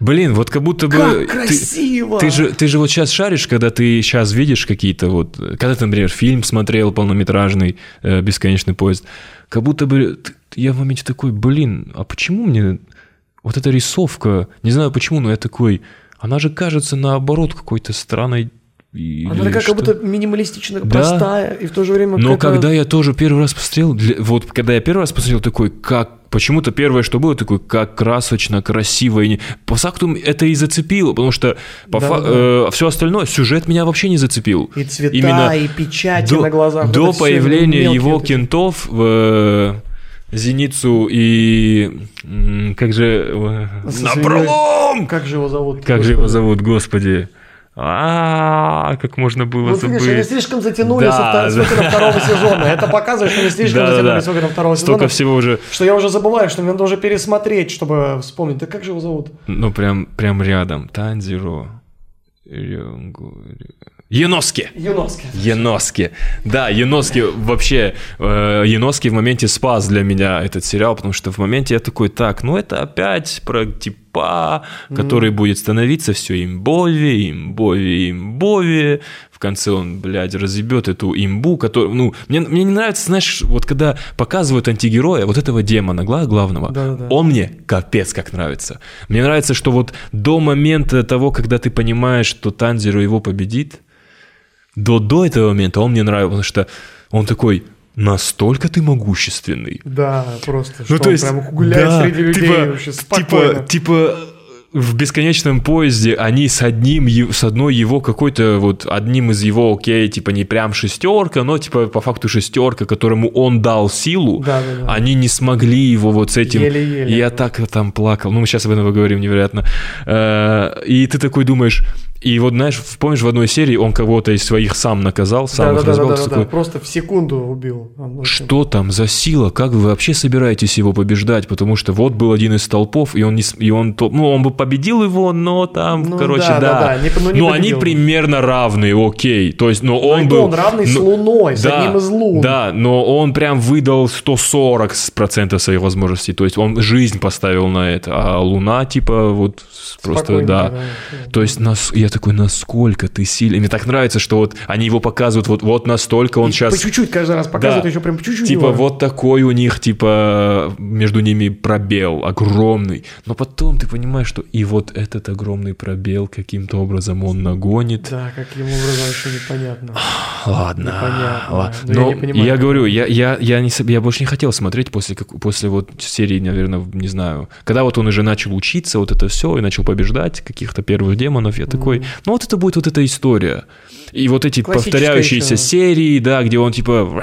Блин, вот как будто бы... Как ты- красиво! Ты же, ты же вот сейчас шаришь, когда ты сейчас видишь какие-то вот... Когда ты, например, фильм смотрел полнометражный э, «Бесконечный поезд», как будто бы я в моменте такой, блин, а почему мне вот эта рисовка, не знаю почему, но я такой, она же кажется наоборот какой-то странной... Она такая что- как будто минималистично Да. простая, и в то же время Но когда я тоже первый раз посмотрел, для- вот когда я первый раз посмотрел, такой, как почему-то первое, что было, такой, как красочно, красиво. И не... По факту это и зацепило, потому что по Да-да-да. все остальное, сюжет меня вообще не зацепил. И цвета, Именно и печати до, на глазах. до вот появления его эти. кентов в э, Зеницу и... Как же... э, Со Напролом! Как же его зовут? Как же его Господи. зовут, господи? А, как можно было Вот видишь, они забыть? слишком затянули Да, с да. выходом второго сезона. Это показывает, что они слишком Да-да-да. затянули с выходом второго Столько сезона. всего уже... Что я уже забываю, что мне надо уже пересмотреть, чтобы вспомнить. Да как же его зовут? Ну, прям, прям рядом. Танзиро. Рёнгу- Еноски. Еноски. Да, Еноски вообще, э, Еноски в моменте спас для меня этот сериал, потому что в моменте я такой, так, ну это опять про типа, который будет становиться все имбовее, имбовее, имбовее. В конце он, блядь, разъебет эту имбу, которую, ну, мне, мне не нравится, знаешь, вот когда показывают антигероя, вот этого демона, гла- главного, Да-да-да. он мне капец как нравится. Мне нравится, что вот до момента того, когда ты понимаешь, что Танзиро его победит, до, до этого момента он мне нравился, потому что он такой, настолько ты могущественный. Да, просто. Ну, что то он есть, прям гуляет да, среди людей типа, вообще спокойно. Типа, типа, в бесконечном поезде они с одним, с одной его какой-то вот одним из его, окей, типа не прям шестерка, но типа по факту шестерка, которому он дал силу, Да, да, да. они не смогли его вот с этим. Еле-еле. Я так там плакал. Ну, мы сейчас об этом поговорим, невероятно. Э, И ты такой думаешь, и вот знаешь, помнишь, в одной серии он кого-то из своих сам наказал, сам да, их да, развел, да, да, такой, да. Просто в секунду убил. Что там за сила? Как вы вообще собираетесь его побеждать? Потому что вот был один из толпов, и он не, с- и он, ну, он бы победил его, но там, Ну короче, да, да. да, да, не- ну, не но они победил. примерно равные, окей. То есть, но Ну, он то был... он равный с ну, Луной, с да, одним из лун. Да, но он прям выдал 140% своих возможностей. То есть он жизнь поставил на это, а Луна типа вот с- просто, да. да. То есть нас, я такой, насколько ты сильный. Мне так нравится, что вот они его показывают, вот, вот настолько он И сейчас... По чуть-чуть каждый раз показывают, Да. еще прям по чуть-чуть. Типа его. вот такой у них, типа, между ними пробел огромный. Но потом ты понимаешь, что и вот этот огромный пробел каким-то образом он нагонит. Да, каким образом еще непонятно. Ладно. Непонятно, ладно. Но я Но не понимаю, я говорю, я, я, я, не, я больше не хотел смотреть после, как, после вот серии, наверное, не знаю. Когда вот он уже начал учиться, вот это все, и начал побеждать каких-то первых демонов, я такой, ну вот это будет вот эта история. И вот эти повторяющиеся еще. серии, да, где он типа...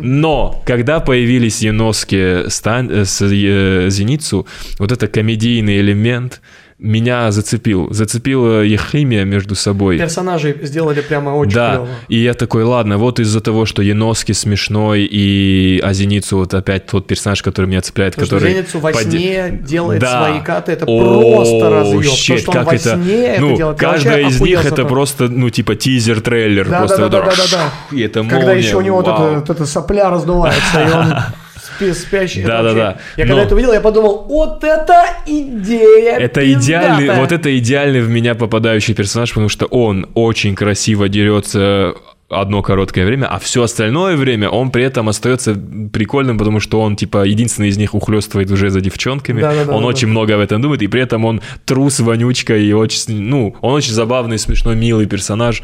Но когда появились Еноски стан- э, с э, Зеницу, вот это комедийный элемент меня зацепил. Зацепила их химия между собой. Персонажей сделали прямо очень Да, клево. и я такой, ладно, вот из-за того, что Еноски смешной, и а Зеницу вот опять тот персонаж, который меня цепляет, Потому который... Зеницу во поде- сне делает Да. свои каты, это О, просто разъеб. щит, То, как во это... сне это ну, делает, я каждая из них это просто, ну, типа тизер-трейлер. Да, просто да, да, да, да, да. И это Когда молния, еще у него вот эта сопля раздувается, и он спи- спящий. это Да-да-да. вообще- Я Но- когда это увидел, я подумал, вот это идея Это идеальный, вот это идеальный в меня попадающий персонаж, потому что он очень красиво дерется одно короткое время, а все остальное время он при этом остается прикольным, потому что он, типа, единственный из них ухлестывает уже за девчонками. Да-да-да, он да-да. очень много об этом думает, и при этом он трус, вонючка, и очень, ну, он очень забавный, смешной, милый персонаж.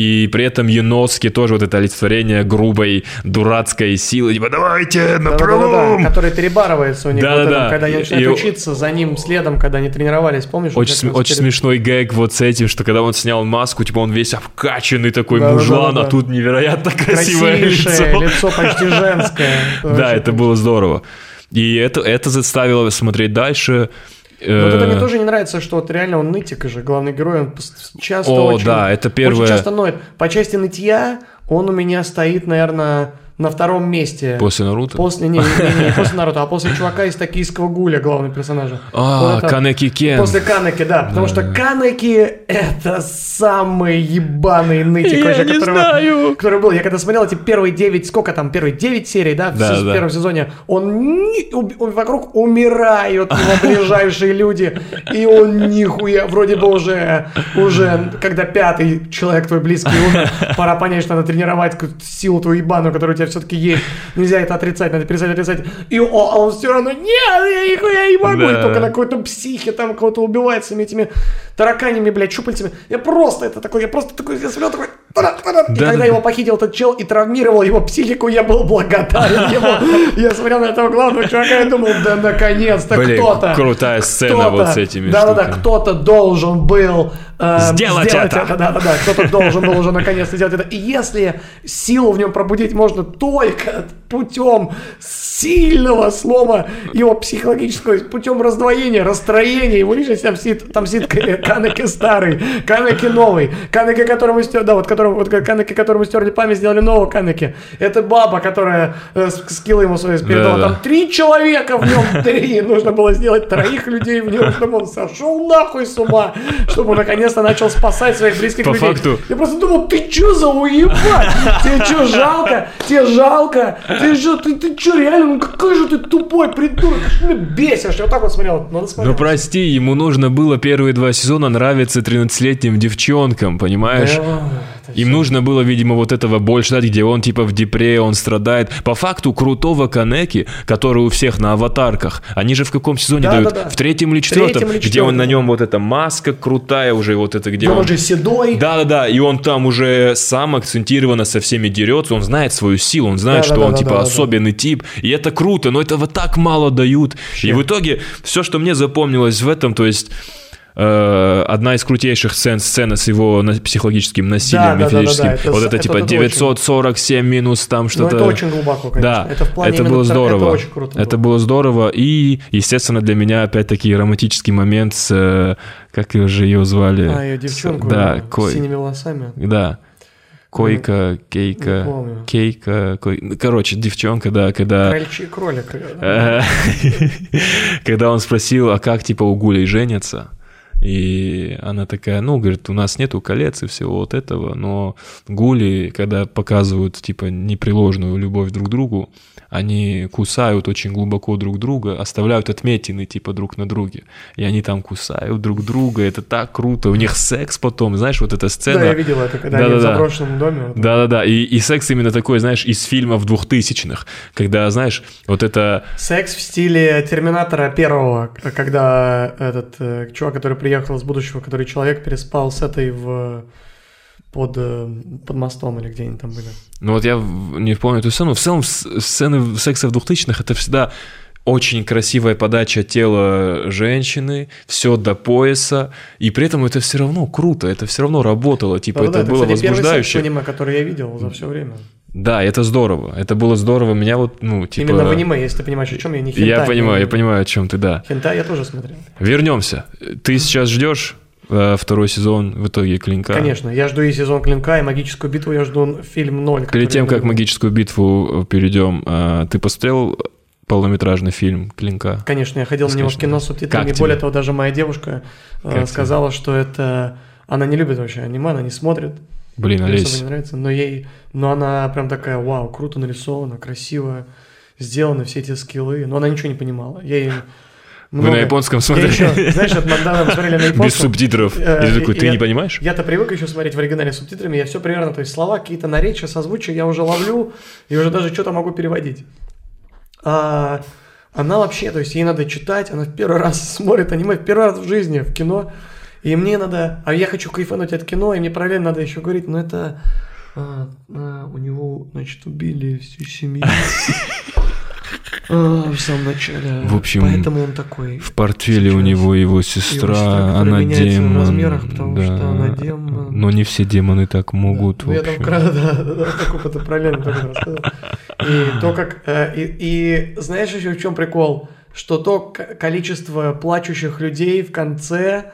И при этом Яноски тоже вот это олицетворение грубой, дурацкой силы. Типа, давайте, на Да-да-да-да, пролом! который перебарывается у них, Да, вот да, этом, да. когда они начинают И- учиться за ним следом, когда они тренировались, помнишь? Очень, см- очень перед- смешной гэг вот с этим, что когда он снял маску, типа он весь обкачанный такой Да-да-да-да-да. мужлан, а тут невероятно красивое Красивейшее, лицо. лицо почти женское. Да, это было здорово. И это, это заставило смотреть дальше. Но вот это мне Э, тоже не нравится, что вот реально он нытик же, главный герой, он часто О, очень, да, это очень первое. часто ноет. По части нытья он у меня стоит, наверное, на втором месте. После Наруто. После, не, не, не, не после Наруто, а после чувака из токийского гуля, главного персонажа. А, Вот Канеки Кен. После Канеки, да, потому что Канеки это самый ебаный нытик, Я не которого- знаю. который был. Я когда смотрел эти первые 9, сколько там, первые 9 серий, да, в, Да, се- в да. первом сезоне, он он вокруг умирают его ближайшие люди, и он нихуя, вроде бы уже, уже, когда пятый человек твой близкий умер, пора понять, что надо тренировать силу твою ебаную, которая у тебя все-таки есть. Нельзя это отрицать, надо перестать отрицать. И о, а он все равно, нет, я нихуя не могу, и Да. только на какой-то психе там кого-то убивает своими этими тараканями, блядь, щупальцами. Я просто это такой, я просто такой, я смотрел такой, «Тара-тара». и Да, когда да, его похитил этот чел и травмировал его психику, я был благодарен ему. Я смотрел на этого главного чувака и думал, да наконец-то кто-то. крутая сцена вот с этими Да-да-да, кто-то должен был э, Сделать это. Да-да-да, кто-то должен был уже наконец-то сделать это. И если силу в нем пробудить можно только путем сильного слома его психологического, путем раздвоения, расстроения его личности, там сидит, там сидит Канеки старый, Канеки новый, Канеки, которому стер, да, вот которому, вот Канеки, которому стерли память, сделали нового Канеки. Это баба, которая э, с- скиллы ему свои передала. Да-да. Там три человека в нем, три. Нужно было сделать троих людей в нем, чтобы он сошел нахуй с ума, чтобы он наконец-то начал спасать своих близких По людей. факту- Я просто думал, ты чё за уебать? Тебе чё жалко? Тебе жалко? Ты же, ты, ты чё реально, ну какой же ты тупой придурок? Ты бесишь. Я вот так вот смотрел. Надо Ну смотреть. прости, ему нужно было первые два сезона нравиться 13-летним девчонкам, понимаешь? Им нужно было, видимо, вот этого больше дать, где он типа в депре, он страдает. По факту крутого Канеки, который у всех на аватарках, они же в каком сезоне Да, дают? да, да. В третьем или четвертом, Третьем или где он на четвертом. нем вот эта маска крутая уже, вот это где Он он... уже седой. Да-да-да, и он там уже сам акцентированно со всеми дерется, он знает свою силу, он знает, что он Да-да-да-да-да-да. типа особенный тип, и это круто, но этого так мало дают. И в итоге все, что мне запомнилось в этом, то есть э, одна из крутейших сцен, сцена с его на- психологическим насилием и Да-да-да-да-да, физическим. это вот с- это, это- типа это очень- 947 минус там Ну, что-то. это очень глубоко, конечно. Да, это в плане это было здорово. Это очень круто. Это было. было здорово. И, естественно, для меня опять-таки романтический момент с... э, Как ее же ее звали? А, ее девчонку Да, э, Кой. с синими волосами. Да. Койка, Не кейка, кейка, кой... ну, Короче, девчонка, да, когда... Крольчий кролик. Когда он спросил, а как, типа, у гулей женятся? И она такая, ну, говорит, у нас нету колец и всего вот этого, но гули, когда показывают, типа, непреложную любовь друг к другу, они кусают очень глубоко друг друга, оставляют отметины, типа, друг на друге. И они там кусают друг друга, это так круто. У них секс потом, знаешь, вот эта сцена. Да, я видел это, когда они в Да-да-да. заброшенном доме. вот. Да-да-да, и, и секс именно такой, знаешь, из фильмов двухтысячных, когда, знаешь, вот это... Секс в стиле Терминатора первого, когда этот э, чувак, который приехал из будущего, который человек переспал с этой в под, э, под мостом или где они там были. Ну вот я не помню эту сцену. В целом, сцены секса в двухтысячных это всегда очень красивая подача тела женщины, все до пояса, и при этом это все равно круто, это все равно работало, типа Да-да-да, это было кстати, первый секс в возбуждающе. аниме, который я видел за все время. Да, это здорово, это было здорово. Меня вот, ну, типа... Именно в аниме, если ты понимаешь, о чем я не хентай. Я понимаю, я понимаю, о чем ты, да. Хентай я тоже смотрел. Вернемся. Ты сейчас ждешь второй сезон в итоге Клинка? Конечно, я жду и сезон Клинка, и магическую битву, я жду фильм 0. Перед тем, как магическую битву перейдем, э, ты посмотрел полнометражный фильм Клинка? Конечно, я ходил на него в Скажи, кино с субтитрами. Более тебе? того, даже моя девушка э, Как сказала, что это... Она не любит вообще аниме, она не смотрит. Блин, Олесь, не нравится, но ей, но она прям такая, вау, круто нарисована, красивая, сделаны все эти скиллы, но она ничего не понимала. Я ей Вы на японском Я смотрели? еще, знаешь, когда мы смотрели на японском... Без субтитров. И э, ты такой, и ты не понимаешь? Я-то привык еще смотреть в оригинале с субтитрами, я все примерно, то есть слова, какие-то наречия, созвучия я уже ловлю, и уже даже что-то могу переводить. А она вообще, то есть ей надо читать, она в первый раз смотрит аниме, в первый раз в жизни, в кино, и мне надо, а я хочу кайфануть от кино, и мне параллельно надо еще говорить, ну это а, а, у него, значит, убили всю семью. А, в самом начале. В общем, Поэтому он такой. В портфеле у Сейчас. него его Его сестра, которая она меняется в демон. размерах, потому да. что она демон. Но не все демоны так могут, Ну, в я там общем. кра- да, да, да, так опыта параллельно только. И то, как... э, И, и знаешь еще в чем прикол? Что то количество плачущих людей в конце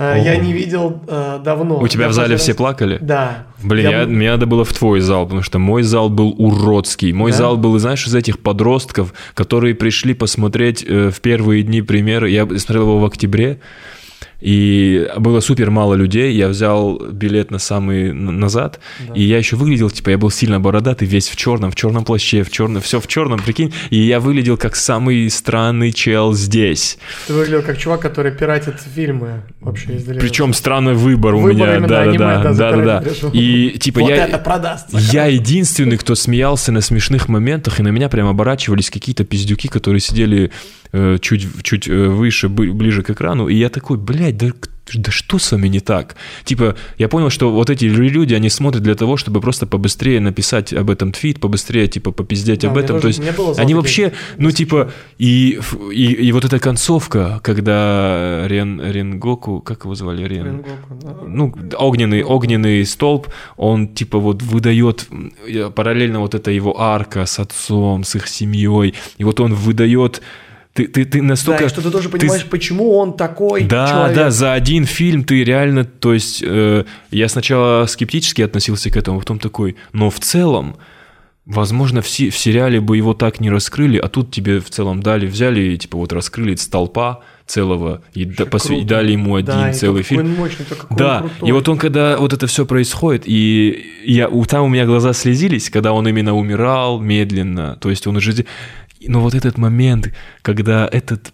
э, я не видел э, давно. У тебя Я в зале последний все раз- плакали? Да. Блин, Я я- мне надо было в твой зал, потому что мой зал был уродский. Мой Да? зал был, знаешь, из этих подростков, которые пришли посмотреть э, в первые дни премьеры. Я смотрел его в октябре, и было супер мало людей. Я взял билет на самый назад, Да. и я еще выглядел, типа, я был сильно бородатый, весь в черном, в черном плаще, в черном, все в черном, прикинь. И я выглядел как самый странный чел здесь. Ты выглядел как чувак, который пиратит фильмы вообще издалека. Причем странный выбор у Выбор меня, именно да, да, аниме, да, да, да, да, да. запирать решил. И типа вот я, это продастся. я единственный, кто смеялся на смешных моментах, и на меня прям оборачивались какие-то пиздюки, которые сидели чуть, чуть э, выше, ближе к экрану, и я такой, блядь, да, да что с вами не так? Типа, я понял, что вот эти люди, они смотрят для того, чтобы просто побыстрее написать об этом твит, побыстрее, типа, попиздеть Да, об этом. тоже- То есть они вообще, ну, типа, и, и, и вот эта концовка, когда Рен, Ренгоку, как его звали? Рен, Ренгоку, да. ну, огненный, огненный столб, он типа вот выдает э, параллельно вот эта его арка с отцом, с их семьей, и вот он выдает, ты, ты, ты настолько... Да, что ты тоже ты- понимаешь, почему он такой да, человек. да, за один фильм ты реально, то есть э, я сначала скептически относился к этому, потом такой, но в целом, возможно, в, се- в сериале бы его так не раскрыли, а тут тебе в целом дали, взяли и типа вот раскрыли столпа целого и, да- посвя- и дали ему один Да, целый фильм. мощный, Да, крутой. и вот он, когда вот это все происходит, и я, у, там у меня глаза слезились, когда он именно умирал медленно, то есть он уже... Но вот этот момент, когда этот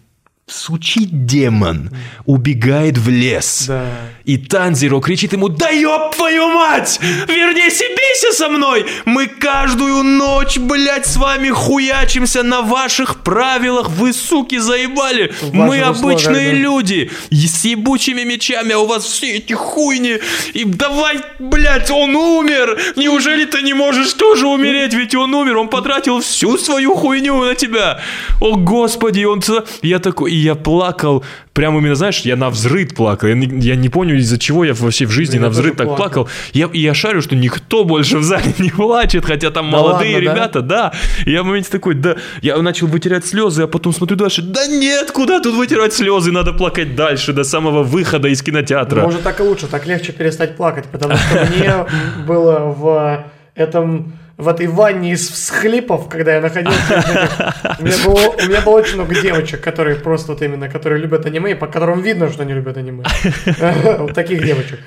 сучий демон убегает в лес, Да. и Танзиро кричит ему «Да ёб твою мать! Вернись и бейся со мной! Мы каждую ночь, блядь, с вами хуячимся на ваших правилах! Вы, суки, заебали! Мы обычные да. люди! И с ебучими мечами, а у вас все эти хуйни! И давай, блядь, он умер! Неужели ты не можешь тоже умереть? Ведь он умер, он потратил всю свою хуйню на тебя! О, господи, он... Я такой, я плакал, прям именно, знаешь, я на взрыд плакал. Я не, я не понял, из-за чего я вообще в жизни на тоже так плакал. плакал. Я, и я шарю, что никто больше в зале не плачет, хотя там Да молодые ладно, да? ребята, да. И я в моменте такой, да, я начал вытирать слезы, а потом смотрю дальше, да нет, куда тут вытирать слезы, надо плакать дальше, до самого выхода из кинотеатра. Может, так и лучше, так легче перестать плакать, потому что мне было в этом в этой ванне из всхлипов, когда я находился, у меня было, у меня было очень много девочек, которые просто вот именно, которые любят аниме, по которым видно, что они любят аниме. Вот таких девочек.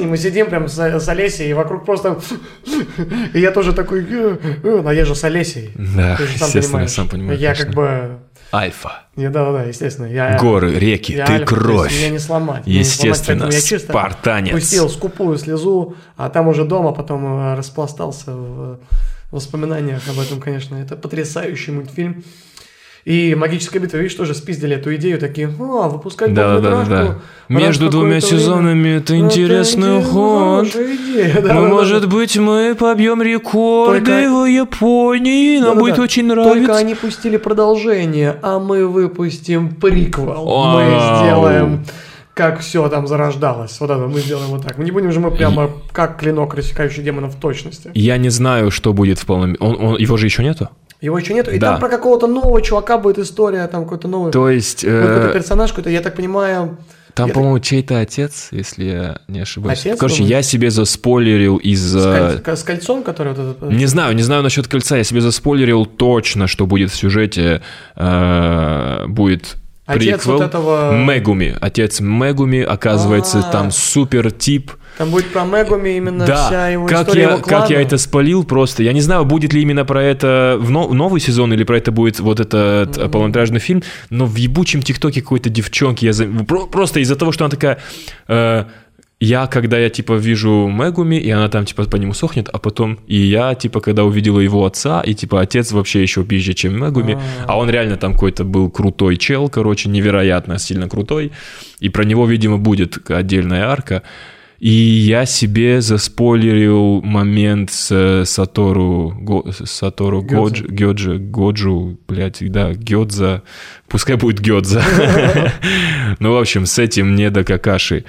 И мы сидим прям за, за Олесей, и вокруг просто... И я тоже такой... Но я же с Олесей. Да, Ты же сам естественно, я понимаешь. сам понимаю. Я конечно. как бы... Альфа, Я, да, да, естественно. Я, горы, реки, я ты альфа, то есть кровь. Меня не сломать. меня не сломать, Естественно, я чисто спартанец. пустил скупую слезу, а там уже дома потом э, распластался в воспоминаниях об этом, конечно. Это потрясающий мультфильм. И «Магическая битва», видишь, тоже спиздили эту идею, такие, а, выпускать Да, да, да, да. Между двумя какое-то время». сезонами это Ну, интересный иде- ход. Ну, может быть, мы побьем рекорды Только- в Японии, нам будет очень Только нравиться. они пустили продолжение, а мы выпустим приквел. Мы сделаем как все там зарождалось. Вот это мы сделаем вот так. Мы не будем же мы прямо как клинок, рассекающий демонов в точности. Я не знаю, что будет в полном... Он, он- его же еще нету? Его еще нету. И Да. там про какого-то нового чувака будет история, там какой-то новый То есть... э, какой-то персонаж, какой-то, я так понимаю. Там, я по-моему, чей-то отец, если я не ошибаюсь. Отец, Короче, думаю? я себе заспойлерил С, из-за... коль- с кольцом, который вот этот. Не знаю, не знаю насчет кольца. Я себе заспойлерил точно, что будет в сюжете. э, будет Отец приквел. вот этого- Мегуми. Отец Мегуми, оказывается, А. там супер тип. Там будет про Мегуми именно Да, вся его как история я, его клана. как я это спалил просто. Я не знаю, будет ли именно про это в но- новый сезон или про это будет вот этот э, полнометражный фильм, но в ебучем ТикТоке какой-то девчонки, я за- про- просто из-за того, что она такая... э, я, когда я, типа, вижу Мегуми, и она там, типа, по нему сохнет, а потом и я, типа, когда увидела его отца, и, типа, отец вообще еще пизже, чем Мегуми, а он реально там какой-то был крутой чел, короче, невероятно сильно крутой, и про него, видимо, будет отдельная арка. И я себе заспойлерил момент с э, Сатору, Го- Сатору Гёдзе. Гёджи, Годжу, блядь, да, Гёдза, пускай будет Гёдза. Ну, в общем, с этим не до какаши,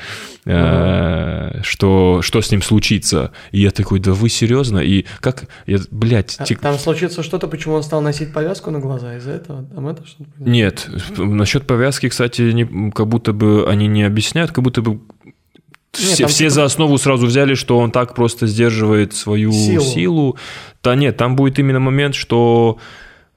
э, что, что с ним случится. И я такой, да вы серьезно? И как, я, блядь, А Там случится что-то, почему он стал носить повязку на глаза из-за этого? Там это что-то? Нет, насчет повязки, кстати, как будто бы они не объясняют, как будто бы все, там все типа- за основу сразу взяли, что он так просто сдерживает свою Силу. силу. Да нет, там будет именно момент, что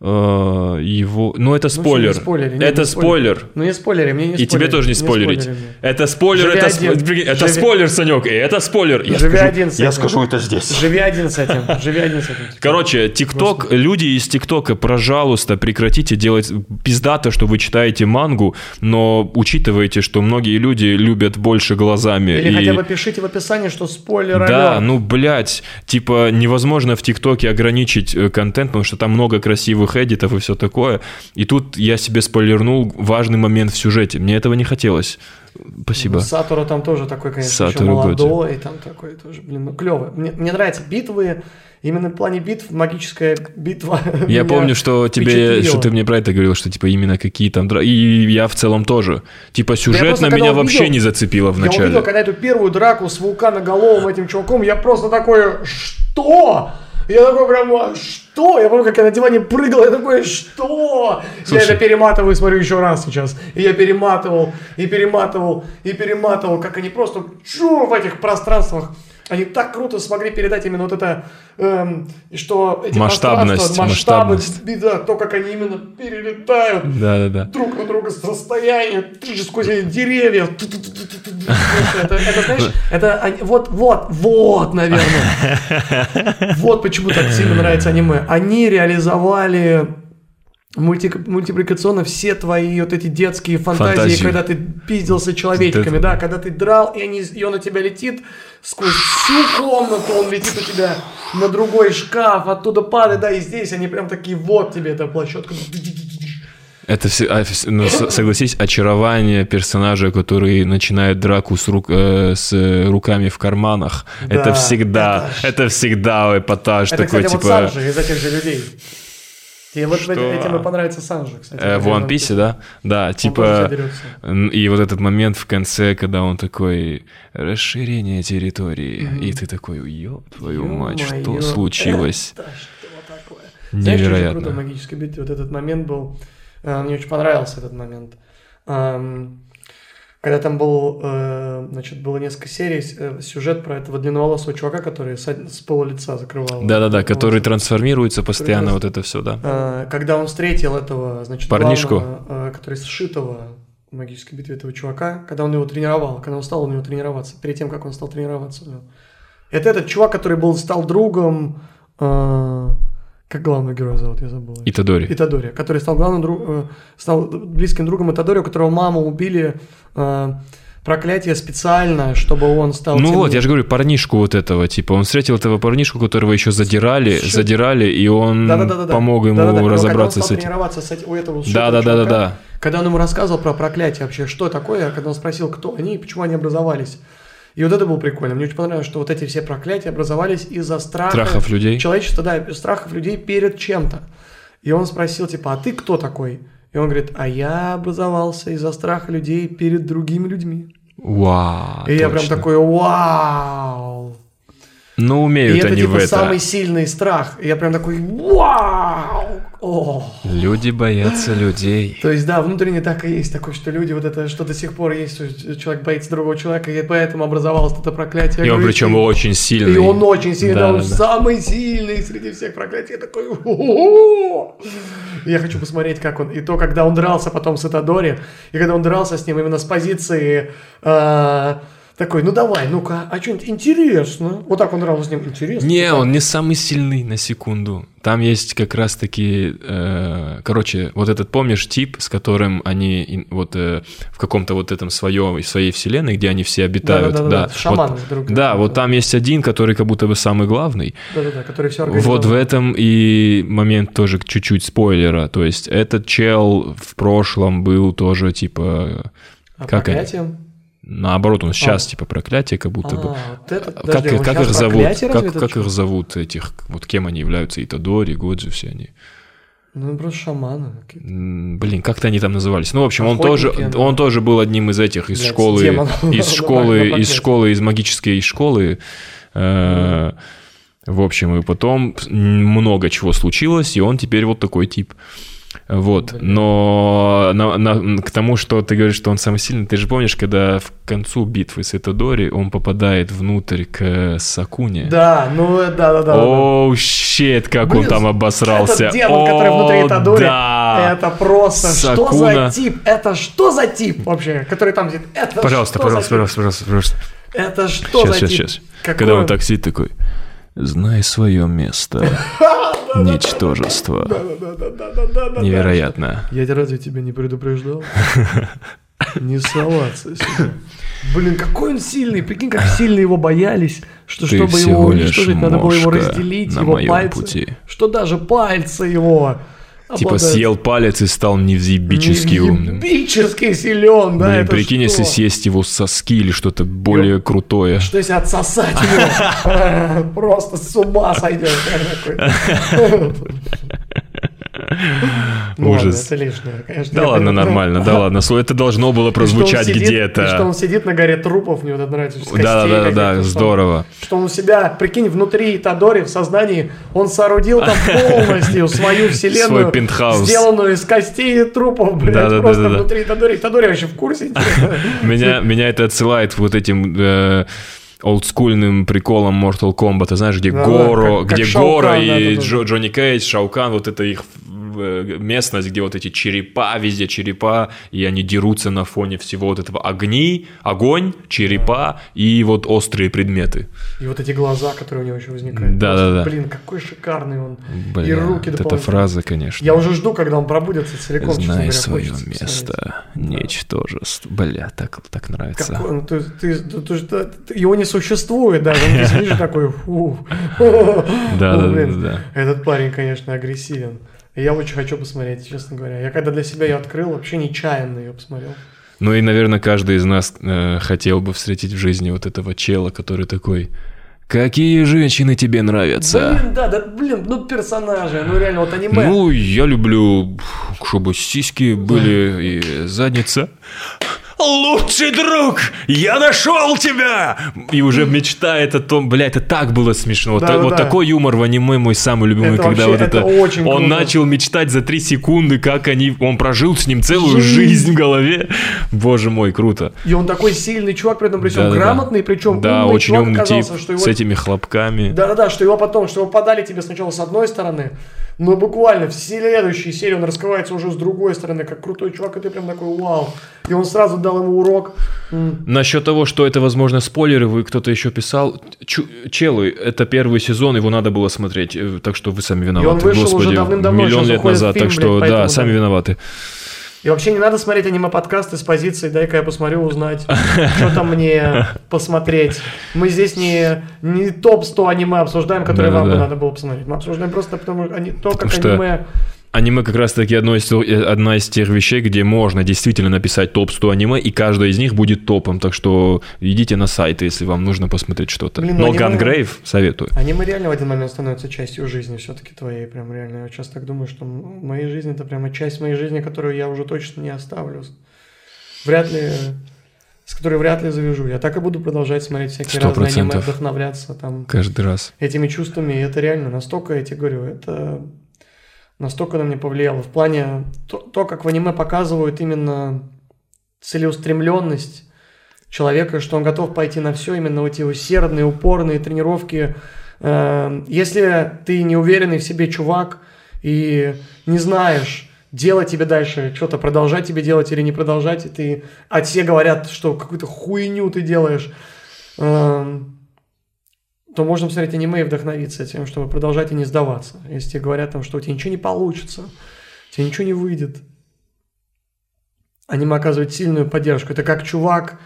его... Ну, это Ну, спойлер. не спойлери, не, это не спойлери. спойлер. Ну не спойлери, мне не И тебе спойлери, тоже не спойлерить. спойлери мне. это спойлер, Живи это, один. сп- блин, это Живи- спойлер, Санек, и это спойлер. Я Живи скажу- один с я этим. скажу это здесь. Живи один с этим, живи один с этим. Короче, ТикТок, люди из ТикТока, пожалуйста, прекратите делать пиздато, что вы читаете мангу, но учитывайте, что многие люди любят больше глазами. Или и- хотя бы пишите в описании, что спойлер Да, алерт. ну, блядь, типа, невозможно в ТикТоке ограничить э, контент, потому что там много красивых эдитов и все такое. И тут я себе спойлернул важный момент в сюжете. Мне этого не хотелось. Спасибо. Сатору там тоже такой, конечно, еще Сатору Годзи. молодой, там такой тоже, блин, ну клево. Мне, мне нравятся битвы, именно в плане битв, магическая битва. Я помню, что тебе, что ты мне про это говорил, что типа именно какие там и я в целом тоже. Типа сюжет просто на меня увидел- вообще не зацепило в Я увидел, когда эту первую драку с вулканоголовым этим чуваком, я просто такой, что? Я такой прям, «А, что? Я помню, как я на диване прыгал, я такой, что? Слушай. Я это перематываю смотрю еще раз сейчас. И я перематывал, и перематывал, и перематывал, как они просто чу в этих пространствах. Они так круто смогли передать именно вот это, эм, что эти Масштабность, масштабность. да, то, как они именно перелетают Да-да-да. друг на друга с расстояния, сквозь деревья. Это, это, знаешь, это они- вот, вот, вот, наверное. Вот почему так сильно нравится аниме. Они реализовали мульти- мультипликационно все твои вот эти детские фантазии, Фантазии. когда ты пиздился человечками, да, когда ты драл, и, они, и он на тебя летит сквозь всю комнату, он летит у тебя на другой шкаф, оттуда падает, да, и здесь они прям такие, вот тебе эта площадка. Это все, а, ну, согласись, очарование персонажа, который начинает драку с, рук, э, с руками в карманах. Да, это всегда, это это, всегда эпатаж Это, такой, кстати, вот типа. Санжи из этих же людей. Тебе вот Что? этим и понравится Санжи, кстати. э, в One Piece, да? Да, типа. И вот этот момент в конце, когда он такой расширение территории, и ты такой, ёб твою мать, что случилось? Это что такое? Знаешь, Невероятно. круто в магической битве? Вот этот момент был... э, Мне очень понравился этот момент. Когда там был, э, значит, было несколько серий, э, сюжет про этого длинноволосого чувака, который с, с пола лица закрывал. Да-да-да, который Вот. трансформируется постоянно, транс- вот это все, да. Э, Когда он встретил этого, значит, Парнишку. главного, э, который сшитого в магической битве этого чувака, когда он его тренировал, когда он стал у него тренироваться, перед тем, как он стал тренироваться у него. Это этот чувак, который был, стал другом, э, как главного героя зовут, я забыл. Итадори. Итадори, который стал главным другом, стал близким другом Итадори, у которого маму убили э, проклятие специально, чтобы он стал... Ну тем- вот, я же говорю, парнишку вот этого, типа, он встретил этого парнишку, которого еще задирали, Щит. задирали, и он Да-да-да-да. помог ему Да-да-да, когда он разобраться с этим. тренироваться с этим, у этого Да-да-да-да-да. Когда он ему рассказывал про проклятие вообще, что такое, когда он спросил, кто они и почему они образовались. И вот это было прикольно. Мне очень понравилось, что вот эти все проклятия образовались из-за страха... Страхов людей. Человечества, да, страхов людей перед чем-то. И он спросил, типа, а ты кто такой? И он говорит, а я образовался из-за страха людей перед другими людьми. Вау, и я прям точно. такой, вау. Ну, И умеют это они типа в это. самый сильный страх. И я прям такой, вау! О. Люди боятся людей. То есть, да, внутренне так и есть такое, что люди, вот это, что до сих пор есть, что человек боится другого человека, и поэтому образовалось это проклятие. И он причем очень сильный. И он очень сильный, Да, он да, самый сильный среди всех проклятий. Я такой, «О-о-о!» И Я хочу посмотреть, как он. И то, когда он дрался потом с Итадори, и когда он дрался с ним именно с позиции э, такой, ну давай, ну-ка, а что-нибудь интересно. Вот так он дрался с ним, интересно. Не, он не самый сильный, на секунду. Там есть как раз-таки, э, короче, вот этот, помнишь, тип, с которым они вот э, в каком-то вот этом своем, своей вселенной, где они все обитают. Да-да-да, да. шаман Вот- вдруг. да, вот там есть один, который как будто бы самый главный. Да-да-да, который все Вот в этом и момент тоже чуть-чуть спойлера. То есть этот чел в прошлом был тоже типа А как проклятием? Наоборот, он сейчас А. типа проклятие, как будто бы. А, вот это, Как, подожди, он как щас их зовут? Как, как их зовут этих? Вот кем они являются? Итадори, Годжи, все они. Ну, просто шаманы. Блин, как-то они там назывались. Ну, в общем, он Охотники, тоже, да. он тоже был одним из этих из Блядь, школы, демон. из школы, из школы, из магической школы. Э, В общем, и потом много чего случилось, и он теперь вот такой тип. Вот, Блин. но на- на- к тому, что ты говоришь, что он самый сильный, ты же помнишь, когда в концу битвы с Итадори он попадает внутрь к Сакуне? Да, ну, да-да-да. Оу, щет, как он Блин, там обосрался. Этот демон, который внутри О, Итадори, да. это просто что Сакуна. за тип? Это что за тип вообще, который там сидит? Это Пожалуйста, что пожалуйста, за пожалуйста, пожалуйста, пожалуйста. Это что Сейчас, за сейчас, тип? сейчас. Какой Когда он он? так сидит такой, знай свое место, ничтожество. Невероятно. Я разве тебя не предупреждал? Не соваться сюда. Блин, какой он сильный, прикинь, как сильно его боялись, что Ты чтобы его уничтожить, надо было его разделить, на его моем пальцы, пути. что даже пальцы его Типа съел палец и стал невзъебически умным. Невъебически силен, да, Блин, прикинь, что? если съесть его соски или что-то более крутое. Что если отсосать его? Просто с ума сойдешь. Ну ладно, Ужас. Это лишнее, конечно. Да ладно, нормально, да ладно. Слушай, Это должно было прозвучать и Что где-то. он сидит на горе трупов, мне вот это нравится. Да, да, да, здорово. Что он у себя, прикинь, внутри Тадори, в сознании, он соорудил там полностью свою вселенную. Свой пентхаус. Сделанную из костей и трупов, блядь, просто внутри Тадори. Тадори вообще в курсе? меня это отсылает вот этим э, олдскульным приколом Mortal Kombat, ты знаешь, где Да, Горо, как- как где Горо и. Джо- Джонни Кейдж, Шаукан, вот это их местность, где вот эти черепа, везде черепа, и они дерутся на фоне всего вот этого огни, огонь, черепа и вот острые предметы. И вот эти глаза, которые у него еще возникают. Да, да, да. Блин, какой шикарный он. Бля, и руки вот эта фраза, конечно. Я уже жду, когда он пробудется целиком. Знай свое хочется посмотреть. место, ничтожество. Бля, так, так нравится. Какой он, ты, ты- ты- ты- ты- его не существует даже, он здесь видишь такой, фу. Да, Ну, да, блин, да, да. Этот парень, конечно, агрессивен. И я очень хочу посмотреть, честно говоря. Я когда для себя ее открыл, вообще нечаянно ее посмотрел. Ну и, наверное, каждый из нас э, хотел бы встретить в жизни вот этого чела, который такой... Какие женщины тебе нравятся? Блин, да, да, блин, ну персонажи, ну реально, вот аниме. Ну, я люблю, чтобы сиськи были и задница. Лучший друг, я нашел тебя! И уже мечтает о том, бля, это так было смешно. Вот, Да, та- да, вот да. такой юмор в аниме мой самый любимый, Это когда вообще- вот это это, очень он круто. начал мечтать за три секунды, как они, он прожил с ним целую Жизнь. жизнь в голове. Боже мой, круто. И он такой сильный чувак, при этом, причем Да-да-да. грамотный, причем Да, умный очень чувак умный тип, оказался, что его с этими хлопками. Да-да-да, что его потом, что его подали тебе сначала с одной стороны, но буквально в следующей серии он раскрывается уже с другой стороны, как крутой чувак, и ты прям такой, вау. И он сразу дал ему урок. Насчет того, что это, возможно, спойлеры, вы кто-то еще писал. Чу- челы, это первый сезон, его надо было смотреть, э, так что вы сами виноваты. вышел уже Господи, давным-давно, миллион лет назад, фильм, так что блядь, да, сами да. виноваты. И вообще не надо смотреть аниме-подкасты с позиции, дай-ка я посмотрю, узнать, что там мне посмотреть. Мы здесь не, не топ-100 аниме обсуждаем, которые вам бы Да-да-да. надо было посмотреть. Мы обсуждаем просто потому, они, то, как что аниме... Аниме как раз-таки одно из, э, одна из тех вещей, где можно действительно написать топ-100 аниме, и каждое из них будет топом. Так что идите на сайты, если вам нужно посмотреть что-то. Блин, ну Но аниме- Гангрейв советую. Аниме реально в один момент становится частью жизни все-таки твоей, прям реально. Я часто так думаю, что м- моя жизнь это прямо часть моей жизни, которую я уже точно не оставлю. Вряд ли, с которой вряд ли завяжу. Я так и буду продолжать смотреть всякие Сто разные аниме, вдохновляться там Каждый раз. этими чувствами. И это реально настолько, я тебе говорю, это настолько на меня повлияло. В плане то, то как в аниме показывают именно целеустремленность человека, что он готов пойти на все, именно эти усердные, упорные тренировки. Э, если ты не уверенный в себе чувак и не знаешь, делать тебе дальше что-то, продолжать тебе делать или не продолжать, и ты, а все говорят, что какую-то хуйню ты делаешь, э, то можно посмотреть аниме и вдохновиться тем, чтобы продолжать и не сдаваться. Если тебе говорят, там, что у тебя ничего не получится, у тебя ничего не выйдет. Аниме оказывает сильную поддержку. Это как чувак,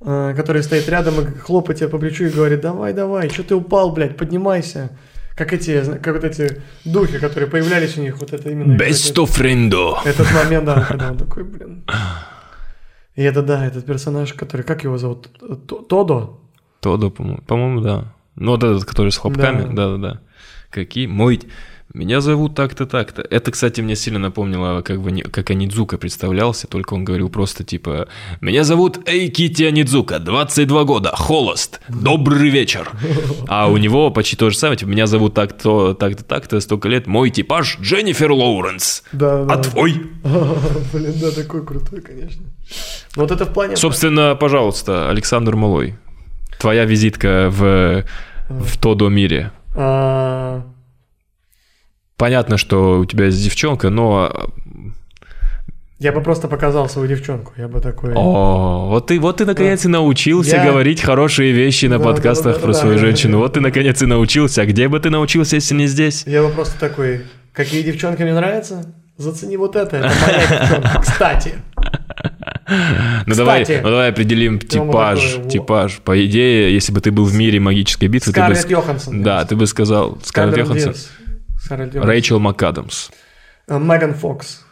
э, который стоит рядом и хлопает тебя по плечу и говорит, давай, давай, что ты упал, блядь, поднимайся. Как эти, как вот эти духи, которые появлялись у них, вот это именно... Of friendo. Этот момент, да, когда он такой, блин. И это, да, этот персонаж, который, как его зовут? Тодо? Тодо, по-моему, по-моему, да. Ну, вот этот, который с хлопками, да-да-да. Какие? Мой... Меня зовут так-то, так-то. Это, кстати, мне сильно напомнило, как, бы, как Анидзука представлялся, только он говорил просто типа «Меня зовут Эйкити Анидзука, 22 года, холост, добрый вечер». А у него почти то же самое, типа «Меня зовут так-то, так-то, так-то, столько лет, мой типаж Дженнифер Лоуренс, да, да, а твой?» Блин, да, такой крутой, конечно. Вот это в плане... Собственно, пожалуйста, Александр Малой, твоя визитка в, в Тодо мире. А, Понятно, что у тебя есть девчонка, но... Я бы просто показал свою девчонку, я бы такой... О, вот ты, вот ты наконец да. и научился я... говорить хорошие вещи на да, подкастах да, да, про да, свою да, женщину. Да, вот ты наконец и научился. А где бы ты научился, если не здесь? Я бы просто такой, какие девчонки мне нравятся? Зацени вот это, это моя девчонка. Кстати. Ну давай, ну давай определим типаж, типаж. По идее, если бы ты был в мире магической битвы, ты бы... Йоханссон. Да, ты бы сказал Скарлетт Йоханссон. Рэйчел МакАдамс. Э, Меган Фокс.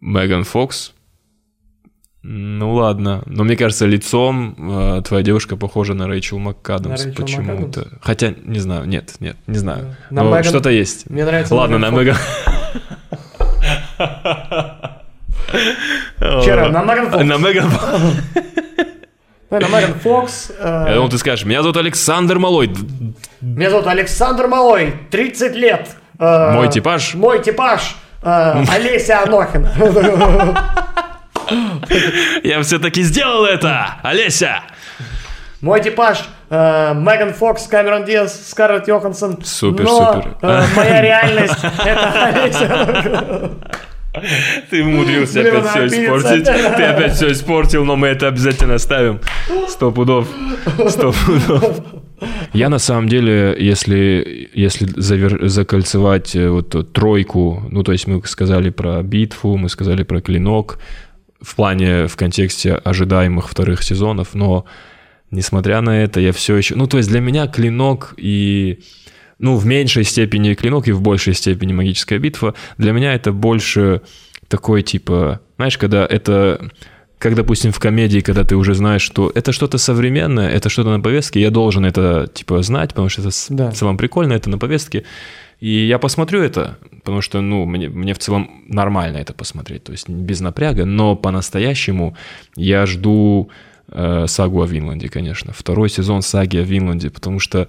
Меган Фокс. Ну ладно, но мне кажется, лицом э, твоя девушка похожа на Рэйчел МакАдамс почему-то. Хотя, не знаю, нет, нет, не знаю. На но Меган... что-то есть. Мне нравится Ладно, на Меган... Вчера на Меган Фокс. На Меган на Меган Фокс. Э, Я думал, ты скажешь, меня зовут Александр Малой. Меня зовут Александр Малой, 30 лет. Э, мой типаж? Мой типаж. Э, Олеся Анохина. Я все-таки сделал это, Олеся. Мой типаж Меган Фокс, Камерон Диас, Скарлетт Йоханссон. Супер, но, супер. моя реальность это Олеся ты умудрился Блин, опять все испортить. Ты опять все испортил, но мы это обязательно оставим. Сто пудов. Сто пудов. Я на самом деле, если, если завер, закольцевать э, вот тройку, ну то есть мы сказали про битву, мы сказали про клинок, в плане, в контексте ожидаемых вторых сезонов, но несмотря на это, я все еще... Ну то есть для меня клинок и ну, в меньшей степени клинок и в большей степени магическая битва. Для меня это больше такой, типа, знаешь, когда это как, допустим, в комедии, когда ты уже знаешь, что это что-то современное, это что-то на повестке, я должен это, типа, знать, потому что это да. в целом прикольно, это на повестке. И я посмотрю это, потому что, ну, мне, мне в целом нормально это посмотреть, то есть без напряга, но по-настоящему я жду э, сагу о Винланде, конечно, второй сезон саги о Винланде, потому что,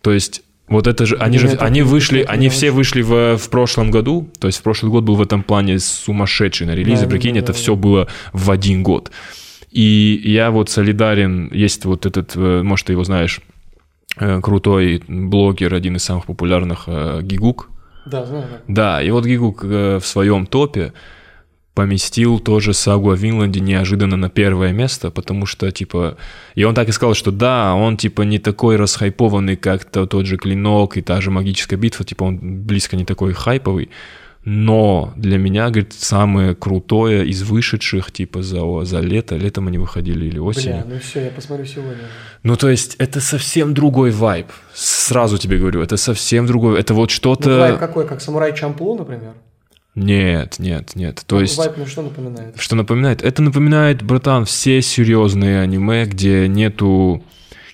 то есть вот это же, они же, они вышли, они все вышли в, в прошлом году, то есть в прошлый год был в этом плане сумасшедший на релизе, да, прикинь, да, это да, все было в один год. И я вот солидарен, есть вот этот, э, может, ты его знаешь, э, крутой блогер, один из самых популярных, э, Гигук. Да, знаю. Да, да и вот Гигук в своем топе, поместил тоже сагу о Винланде неожиданно на первое место, потому что, типа, и он так и сказал, что да, он, типа, не такой расхайпованный, как -то, тот же Клинок и та же Магическая битва, типа, он близко не такой хайповый, но для меня, говорит, самое крутое из вышедших, типа, за, за лето, летом они выходили или осенью. Бля, ну все, я посмотрю сегодня. Ну, то есть, это совсем другой вайб, сразу тебе говорю, это совсем другой, это вот что-то... Ну, вайб какой, как Самурай Чамплу, например? Нет, нет, нет. То ну, есть... Вайп, ну, что напоминает? Что напоминает? Это напоминает, братан, все серьезные аниме, где нету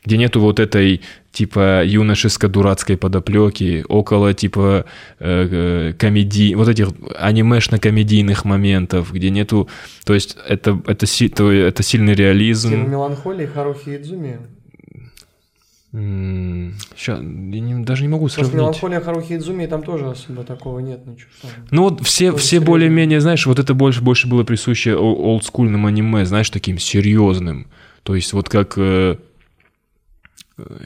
где нету вот этой типа юношеско-дурацкой подоплеки, около типа э, э комедий, вот этих анимешно-комедийных моментов, где нету, то есть это, это, это, это сильный реализм. Тема меланхолии Харухи Идзуми. Сейчас, я не- даже не могу Просто сравнить. меланхолия Харухи Идзуми, там тоже особо такого нет, ничего. там. Ну вот все, все более-менее, знаешь, вот это больше, больше было присуще олдскульным аниме, знаешь, таким серьезным. То есть вот как...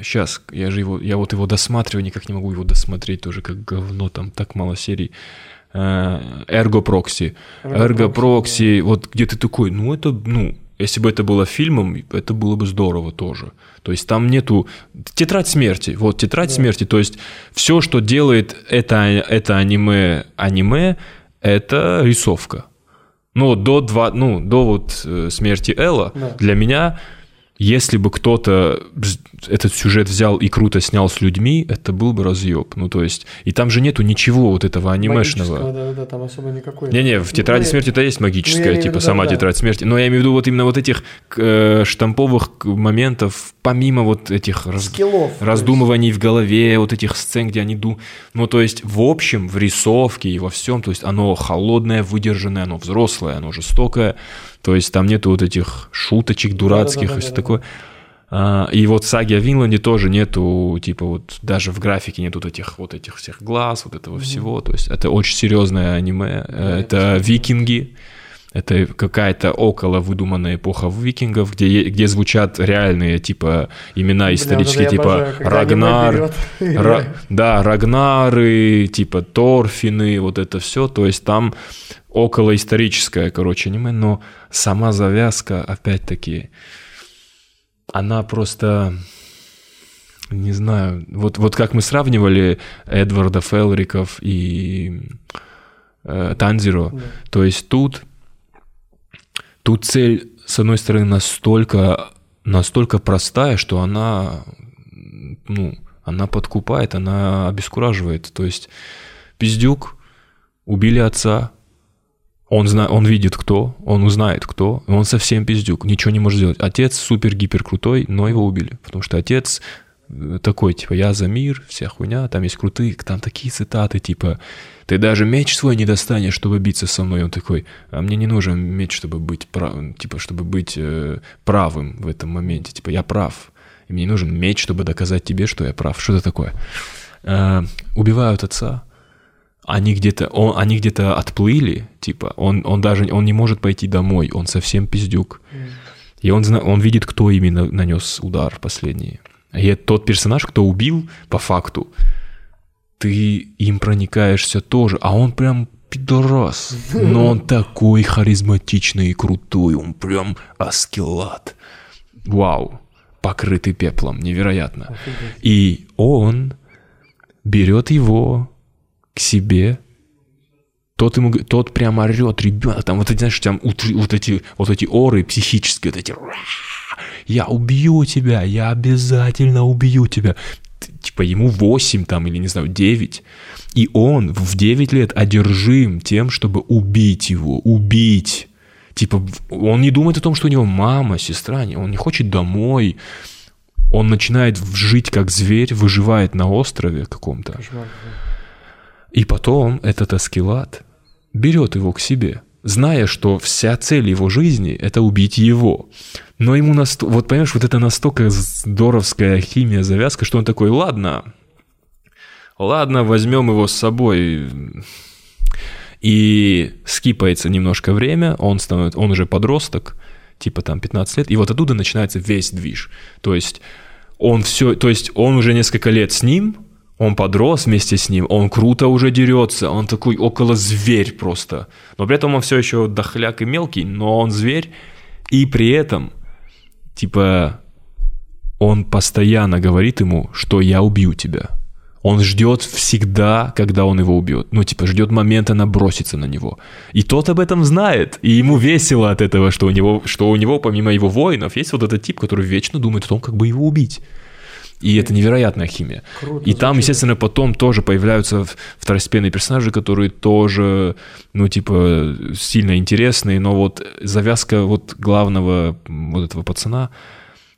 сейчас, я же его, я вот его досматриваю, никак не могу его досмотреть тоже, как говно, там так мало серий. Эрго Прокси. Эрго Прокси, вот где ты такой, ну это, ну, если бы это было фильмом, это было бы здорово тоже. То есть там нету... Тетрадь смерти, вот, тетрадь Да. смерти, то есть все, что делает это, это аниме, аниме, это рисовка. Ну, вот до, два, ну, до вот э, смерти Элла Да. для меня, если бы кто-то этот сюжет взял и круто снял с людьми, это был бы разъеб. Ну, то есть, и там же нету ничего вот этого анимешного. Да, да, там особо никакой. Не-не, в тетради Ну, смерти-то есть ну, магическая, в типа виду, сама да, да. тетрадь смерти. Но я имею в виду вот именно вот этих э, штамповых моментов, помимо вот этих раз- Скиллов. раздумываний в голове, вот этих сцен, где они ду... Ну, то есть, в общем, в рисовке и во всем, то есть, оно холодное, выдержанное, оно взрослое, оно жестокое. То есть, там нету вот этих шуточек дурацких и все такое. А, и вот в саге о Винланде тоже нету, типа, вот даже в графике нету вот этих вот этих всех глаз, вот этого всего. То есть, это очень серьезное аниме. Э, я это посмотрю. викинги. Это какая-то около выдуманная эпоха викингов, где, где звучат реальные, типа, имена. Бля, исторические, вот это я типа обожаю, Рагнар. Ра- да, Рагнары, типа Торфины, вот это все. То есть там около историческое, короче, аниме, но сама завязка, опять-таки, она просто, не знаю, вот, вот как мы сравнивали Эдварда Фелриков и э, Танзиро, Да. то есть тут, тут цель, с одной стороны, настолько, настолько простая, что она, ну, она подкупает, она обескураживает. То есть пиздюк, убили отца, он, зна... он видит кто, он узнает кто, он совсем пиздюк, ничего не может сделать. Отец супер-гипер крутой, но его убили, потому что отец такой, типа, я за мир, вся хуйня, там есть крутые, там такие цитаты, типа, ты даже меч свой не достанешь, чтобы биться со мной. Он такой, а мне не нужен меч, чтобы быть прав... типа, чтобы быть э, правым в этом моменте. Типа, я прав. И мне не нужен меч, чтобы доказать тебе, что я прав. Что это такое? Э, убивают отца. Они где-то, он, они где-то отплыли, типа, он, он даже, он не может пойти домой, он совсем пиздюк. И он, зна- он видит, кто именно нанес удар последний. И тот персонаж, кто убил, по факту, ты им проникаешься тоже, а он прям пидорас. Но он такой харизматичный и крутой, он прям аскелат. Вау, покрытый пеплом, невероятно. И он берет его к себе. Тот ему, тот прям орет, ребенок, там вот эти, знаешь, там вот, эти, вот эти оры психические, вот эти, «Ра! Я убью тебя, я обязательно убью тебя. Типа ему 8 там, или не знаю, 9. И он в 9 лет одержим тем, чтобы убить его, убить. Типа, он не думает о том, что у него мама, сестра, он не хочет домой. Он начинает жить как зверь, выживает на острове каком-то. И потом этот Аскелат берет его к себе, зная, что вся цель его жизни — это убить его. Но ему настолько... Вот понимаешь, вот это настолько здоровская химия, завязка, что он такой, ладно, ладно, возьмем его с собой. И скипается немножко время, он, становится, он уже подросток, типа там 15 лет, и вот оттуда начинается весь движ. То есть он все, то есть он уже несколько лет с ним, он подрос вместе с ним, он круто уже дерется, он такой около зверь просто. Но при этом он все еще дохляк и мелкий, но он зверь, и при этом, типа, он постоянно говорит ему, что я убью тебя. Он ждет всегда, когда он его убьет. Ну, типа, ждет момента наброситься на него. И тот об этом знает. И ему весело от этого, что у него, что у него помимо его воинов, есть вот этот тип, который вечно думает о том, как бы его убить. И это невероятная химия. Круто И там, звучит. естественно, потом тоже появляются второстепенные персонажи, которые тоже, ну, типа, сильно интересные, но вот завязка вот главного вот этого пацана,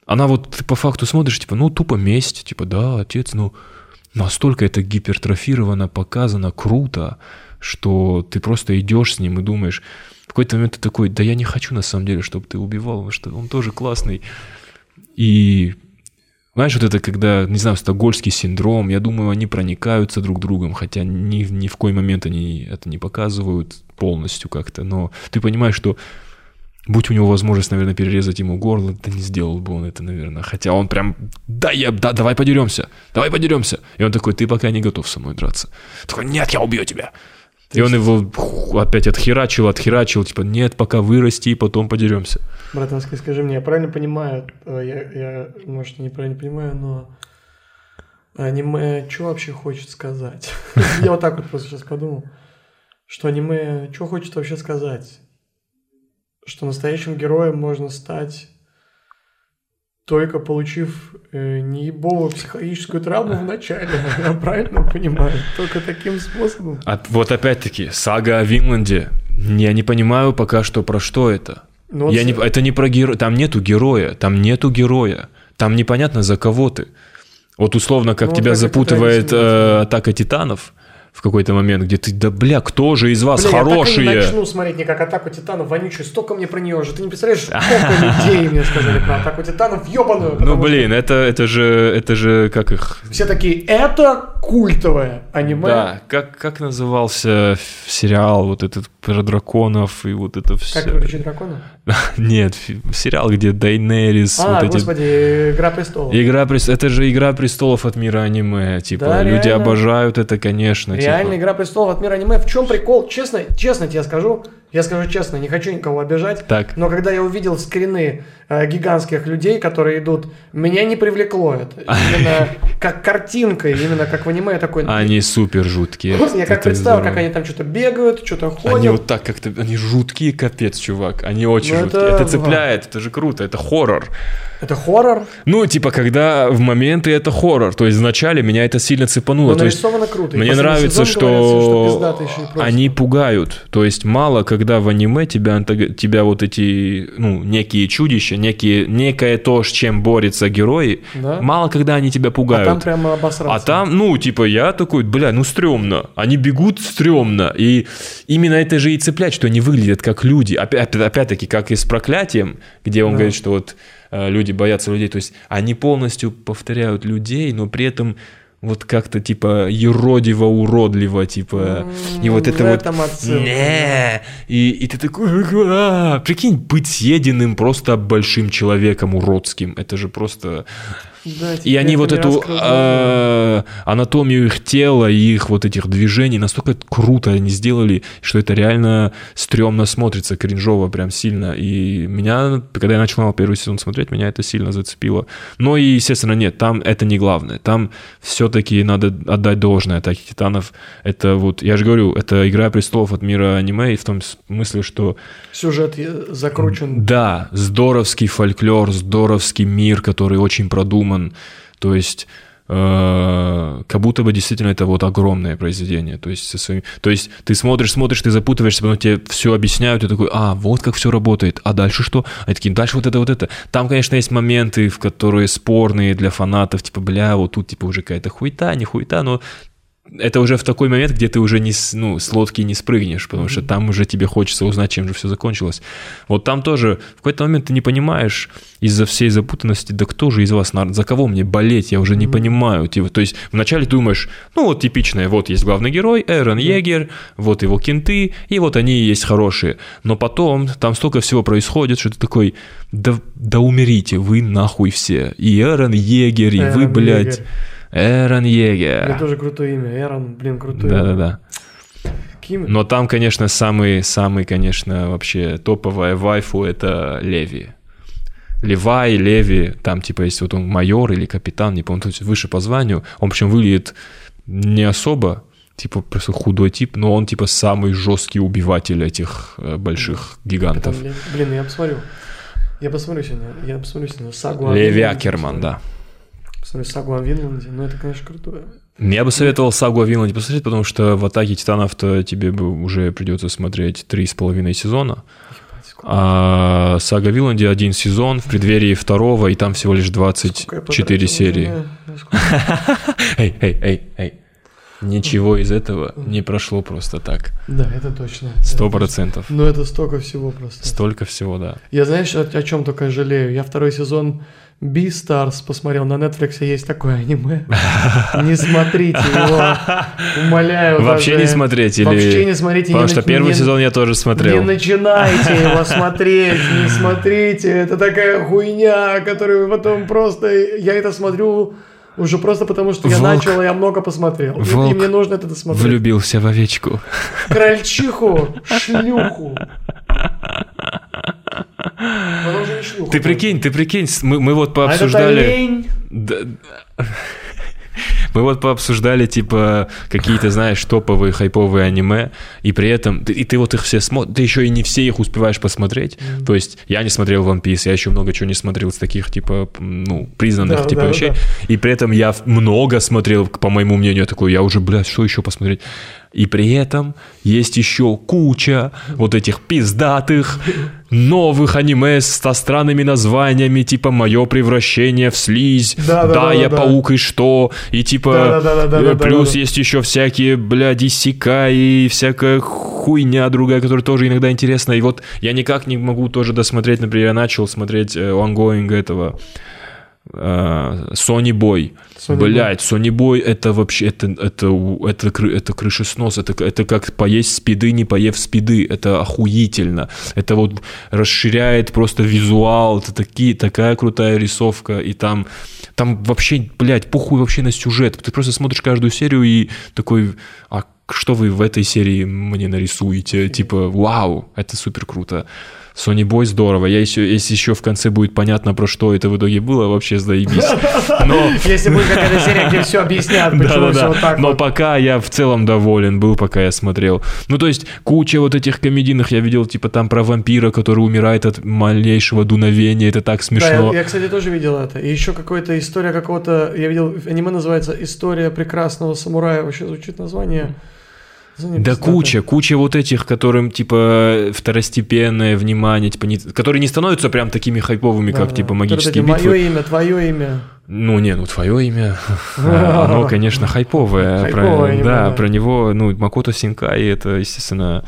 она вот ты по факту смотришь, типа, ну, тупо месть, типа, да, отец, ну, настолько это гипертрофировано, показано круто, что ты просто идешь с ним и думаешь, в какой-то момент ты такой, да я не хочу на самом деле, чтобы ты убивал, потому что он тоже классный. И Знаешь, вот это когда, не знаю, стокгольский синдром, я думаю, они проникаются друг другом, хотя ни, ни в какой момент они это не показывают полностью как-то, но ты понимаешь, что будь у него возможность, наверное, перерезать ему горло, да не сделал бы он это, наверное. Хотя он прям, да, я, да, давай подеремся, давай подеремся. И он такой, ты пока не готов со мной драться. Такой, нет, я убью тебя. И он его опять отхерачил, отхерачил, типа, нет, пока вырасти, и потом подеремся. Братанский, скажи мне, я правильно понимаю, э, я, я может, неправильно понимаю, но аниме что вообще хочет сказать? Я вот так вот просто сейчас подумал, что аниме что хочет вообще сказать? Что настоящим героем можно стать только получив э, неебовую психологическую травму в начале. Я правильно понимаю? Только таким способом. А вот опять-таки, сага о Винланде. Я не понимаю пока что про что это. Ну, вот Я не, это не про героя, там нету героя, там нету героя, там непонятно за кого ты. Вот условно, как Ну, тебя как запутывает э, атака титанов в какой-то момент, где ты, да бля, кто же из вас Бля, я так и хорошие? не начну смотреть никак «Атаку титанов» вонючую. Столько мне про нее уже. Ты не представляешь, сколько людей мне сказали про «Атаку титанов» ебаную. Ну потому что блин, это, это же, это же как их Все такие, это культовое аниме. Да, как, как назывался сериал вот этот про драконов и вот это все? Как приручить дракона? Нет, сериал, где Дайнерис, А, вот эти... господи, «Игра престолов». Игра прес- это же игра престолов от мира аниме, типа Да, люди реально. обожают это, конечно, Реально, типа. «Игра престолов» от мира аниме. В чем прикол? Честно, честно тебе скажу, я скажу честно, не хочу никого обижать, Так. но когда я увидел скрины э, гигантских людей, которые идут, меня не привлекло это. Именно как картинка, именно как в аниме такой... Они супер жуткие. Я как представил, как они там что-то бегают, что-то ходят. Они вот так как-то, они жуткие, капец, чувак. Они очень Ну, жуткие. это- цепляет, это же круто, это хоррор. Это хоррор, Ну, типа, когда в моменты это хоррор. То есть вначале меня это сильно цепануло. но есть нарисовано круто. Мне нравится, что, они пугают. То есть мало, когда в аниме тебя, тебя вот эти, ну, некие чудища, некие, некое то, с чем борются герои, Да. мало, когда они тебя А пугают. там прямо обосраться. А там, ну, типа, я такой, бля, ну, стрёмно. Они бегут стрёмно. И именно это же и цепляет, что они выглядят как люди. Опять- Опять-таки, как и с проклятием, где он Да. говорит, что вот э, люди боятся людей. То есть они полностью повторяют людей, но при этом вот как-то, типа, еродиво, уродливо, типа. И вот это вот... Не. И, и ты такой, прикинь, быть съеденным просто большим человеком уродским. Это же просто... Да, И они вот эту э, анатомию их тела и их вот этих движений настолько круто они сделали, что это реально стрёмно смотрится, кринжово прям сильно. И меня, когда я начал первый сезон смотреть, меня это сильно зацепило. Но и, естественно, нет, там это не главное. Там все-таки надо отдать должное Атаке Титанов. Это вот, я же говорю, это «Игра престолов» от мира аниме, и в том смысле, что Сюжет э, закручен. да, здоровский фольклор, здоровский мир, который очень продуман. То есть э, как будто бы действительно это вот огромное произведение. То есть, со своим... то есть ты смотришь, смотришь, ты запутываешься, потом тебе все объясняют, и такой, а, вот как все работает, а дальше что? Они такие, дальше вот это, вот это. Там, конечно, есть моменты, в которые спорные для фанатов, типа, бля, вот тут типа уже какая-то хуета, не хуета, но это уже в такой момент, где ты уже не с, ну, с лодки не спрыгнешь, потому что там уже тебе хочется узнать, чем же все закончилось. Вот там тоже в какой-то момент ты не понимаешь из-за всей запутанности, да кто же из вас, за кого мне болеть, я уже не понимаю. Типа, то есть вначале думаешь, ну вот типичное, вот есть главный герой, Эрон Егер, вот его кенты, и вот они и есть хорошие. Но потом там столько всего происходит, что ты такой, да, да умерите вы нахуй все. И Эрон Егер, и вы, Эрон блядь, Егер. Эрон Егер. тоже крутое имя. Эрон, блин, крутое. Да-да-да. Ким? Но там, конечно, самый, самый, конечно, вообще топовая вайфу это Леви. Левай, Леви, там типа есть вот он майор или капитан, не помню, то есть выше по званию. Он причем выглядит не особо, типа просто худой тип, но он типа самый жесткий убиватель этих э, больших гигантов. Блин, я посмотрю. Я посмотрю сегодня. Я посмотрю сегодня сагу Леви Акерман, да. Посмотрю сагу о Винланде. Ну, это, конечно, крутое. Я бы советовал сагу о Винланде посмотреть, потому что в «Атаке титанов»-то тебе уже придется смотреть три с половиной сезона. А сага о Винланде один сезон в преддверии второго, и там всего лишь сколько я 24 потратил серии. Эй, эй, эй, эй. Ничего из этого не прошло просто так. Да, это точно. Сто процентов. Ну, это столько всего просто. Столько всего, да. Я знаешь, о, о чем только жалею? Я второй сезон Beastars посмотрел. На Netflix есть такое аниме. Не смотрите его. Умоляю. Вообще не смотреть или... Вообще не смотрите. Потому не что первый не- сезон я тоже Не смотрел. начинайте его смотреть, не смотрите. Это такая хуйня, которую потом просто... Я это смотрю уже просто потому, что я Волк. начал, я много посмотрел. И- И Волк мне нужно это досмотреть. Влюбился в овечку. Крольчиху, шлюху. Она уже не шлюха. Ты прикинь, ты прикинь, с- мы, мы вот А пообсуждали... олень... Да. Мы вот пообсуждали, типа, какие-то, знаешь, топовые хайповые аниме, и при этом, ты- и ты вот их все смотришь, ты еще и не все их успеваешь посмотреть. То есть я не смотрел One Piece, я еще много чего не смотрел из таких, типа, ну, признанных, Да, типа, да, вещей. да. И при этом я много смотрел, по моему мнению, я такой, я уже, блядь, что еще посмотреть? И при этом есть еще куча вот этих пиздатых новых аниме со странными названиями, типа «Мое превращение в слизь», Да, да, да, я да, да. паук и что?» И типа Да, да, да, да, э, да, да, плюс да. есть еще всякие, блядь, и всякая хуйня другая, которая тоже иногда интересна. И вот я никак не могу тоже досмотреть, например, я начал смотреть э, ongoing этого Sony Boy. Sony Блять, Sony Boy это вообще это это это это крышеснос, это это как поесть спиды, не поев спиды, это охуительно. Это вот расширяет просто визуал, это такие такая крутая рисовка и там там вообще, блядь, похуй вообще на сюжет. Ты просто смотришь каждую серию и такой, а что вы в этой серии мне нарисуете? Типа, вау, это супер круто. Sony Boy здорово. Я еще, если еще в конце будет понятно, про что это в итоге было, вообще заебись. Но, Если будет какая-то серия, где все объяснят, почему все вот так Но пока я в целом доволен был, пока я смотрел. Ну, то есть, куча вот этих комедийных я видел, типа там про вампира, который умирает от малейшего дуновения. Это так смешно. я, кстати, тоже видел это. И еще какая-то история какого-то... Я видел, аниме называется «История прекрасного самурая». Вообще звучит название. Название Да куча, куча вот этих, которым, типа, второстепенное внимание, типа, не- которые не становятся прям такими хайповыми, Да, как, да. типа, Вот магические эти битвы. Мое имя, твое имя. Ну, не, ну, твое имя, а, оно, конечно, хайповое. Хайповое да. про него, ну, Макото Синкай, это, естественно,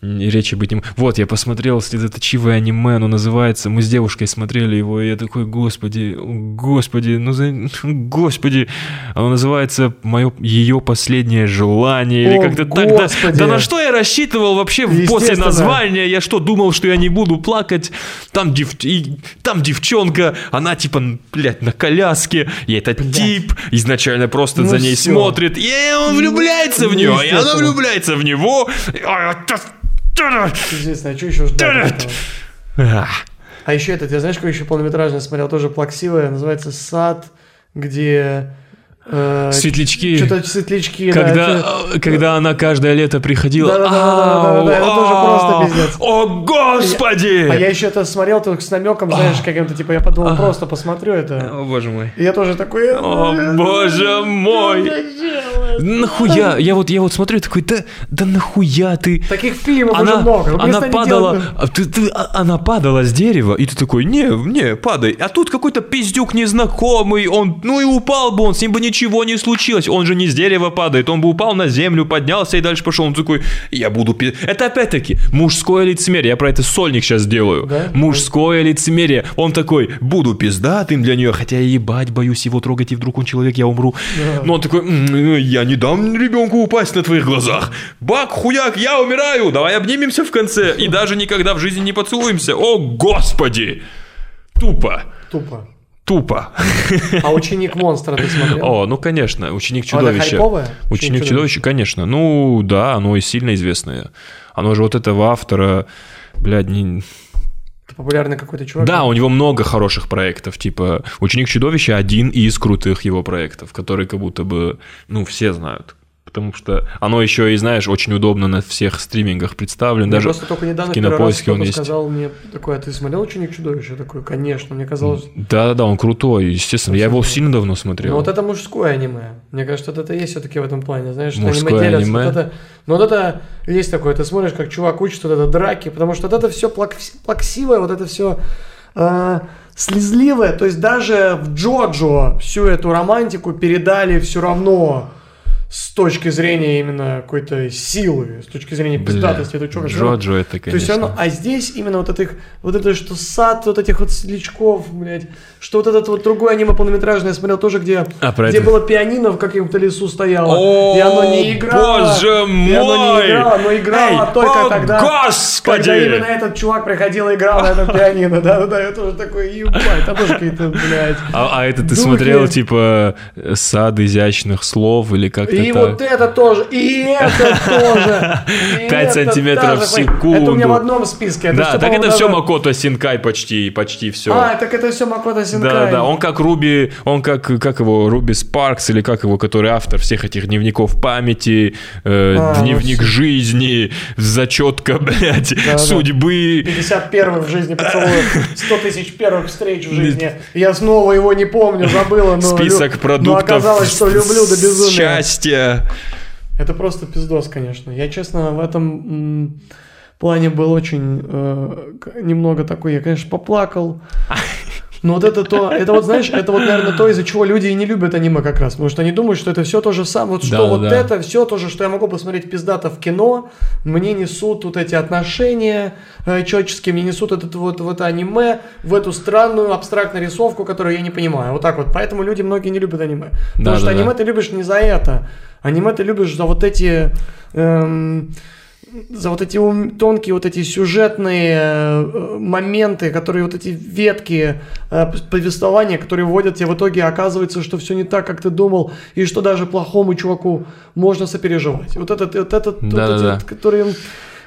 речи быть не... Вот, я посмотрел следоточивое аниме, оно называется, мы с девушкой смотрели его, и я такой, господи, господи, ну, за... господи, оно называется «Мое, ее последнее желание», или как-то так, да, да на что я рассчитывал вообще после названия, я что, думал, что я не буду плакать, там, дев... и- там девчонка, она типа, блядь, на коляске, и этот Блядь. тип изначально просто Ну за ней всё. смотрит, и он влюбляется в нее, и она влюбляется в него. Естественно, а что еще ждать? А еще этот, я знаешь, какой еще полнометражный смотрел, тоже плаксивое, называется «Сад», где... э, Светлячки. Что-то светлячки, да, Когда, это- э, когда она каждое лето приходила. Да-да-да-да-да-да, это тоже просто пиздец. О, господи! А я еще это смотрел только с намеком, знаешь, каким-то, типа, я подумал, просто посмотрю это. О, боже мой. И я тоже такой... О, боже мой! Нахуя? Я вот, я вот смотрю, такой, да, да нахуя ты? Таких фильмов Она, уже много. она падала, а ты- ты- а- она падала с дерева, и ты такой, не, не, падай. А тут какой-то пиздюк незнакомый, он, ну и упал бы он, с ним бы ничего не случилось. Он же не с дерева падает, он бы упал на землю, поднялся и дальше пошел. Он такой, я буду... пи-». Это опять-таки мужское лицемерие, я про это сольник сейчас делаю. Да? Мужское лицемерие. Он такой, буду пиздатым для нее, хотя я ебать боюсь его трогать, и вдруг он человек, я умру. Но он такой, «М, я не дам ребенку упасть на твоих глазах. Бак, хуяк, я умираю, давай обнимемся в конце. И даже никогда в жизни не поцелуемся. О, господи! Тупо. Тупо. Тупо. А «Ученик монстра» ты смотрел? О, ну конечно, ученик чудовища. хайповая? Ученик чудовища, конечно. Ну да, оно и сильно известное. Оно же вот этого автора, блядь, не... Это популярный какой-то чувак? Да, у него много хороших проектов, типа «Ученик чудовища» один из крутых его проектов, который как будто бы, ну, все знают. Потому что оно еще и, знаешь, очень удобно на всех стримингах представлено. Мне Даже просто только недавно в Кинопоиске он есть. сказал мне такой, а ты смотрел «Ученик чудовища»? Я такой, конечно. Мне казалось... Да-да-да, он крутой, естественно. Я его сильно давно смотрел. Ну вот это мужское аниме. Мне кажется, вот это есть все-таки в этом плане, знаешь, что Мужское аниме аниме? Вот это, ну вот это есть такое, ты смотришь, как чувак учит вот это драки, потому что вот это все плаксивое, вот это все слезливое, то есть даже в Джоджо всю эту романтику передали все равно с точки зрения именно какой-то силы, с точки зрения пиздатости, это что Джоджо это, конечно. То есть оно, а здесь именно вот этих, вот это, что сад вот этих вот светлячков, блядь, что вот этот вот другой аниме полнометражный я смотрел тоже, где, А, где это? было пианино в каком-то лесу стояло, О, и оно не играло. боже И оно не мой! играло, оно играло Эй, только о, тогда, господи! когда именно этот чувак приходил и играл на этом пианино, да-да-да, я тоже такой, ебать, там тоже какие-то, блядь. А, а это ты смотрел, типа, сад изящных слов или как-то И так? вот это тоже, и это тоже. и Пять это сантиметров даже, в смотри, Это у меня секунду. в одном списке. Да, так это все Макото Синкай почти, почти все. А, так это все Макото Синкай. Да, да, он как Руби, он как, как его, Руби Спаркс, или как его, который автор всех этих дневников памяти, э, А, дневник жизни, зачетка, блядь, да. судьбы. 50 первых в жизни поцелуев, 100 тысяч первых встреч в жизни. Я снова его не помню, забыла, но... Список лю- продуктов Но оказалось, что люблю до безумия. Счастья. Это просто пиздос, конечно. Я, честно, в этом плане был очень э, немного такой. Я, конечно, поплакал. Но вот это то, это вот, знаешь, это вот, наверное, то, из-за чего люди и не любят аниме как раз. Потому что они думают, что это все то же самое. Вот что Да, вот да. это все то же, что я могу посмотреть пиздато в кино, мне несут вот эти отношения э, человеческие, мне несут этот вот в это аниме, в эту странную абстрактную рисовку, которую я не понимаю. Вот так вот. Поэтому люди многие не любят аниме. Потому Да, что да, да. аниме ты любишь не за это. Аниме ты любишь за вот эти... эм, за вот эти тонкие вот эти сюжетные э, моменты, которые вот эти ветки э, повествования, которые вводят тебя в итоге, оказывается, что все не так, как ты думал, и что даже плохому чуваку можно сопереживать. Вот этот, вот этот, вот Да-да-да. эти вот, которые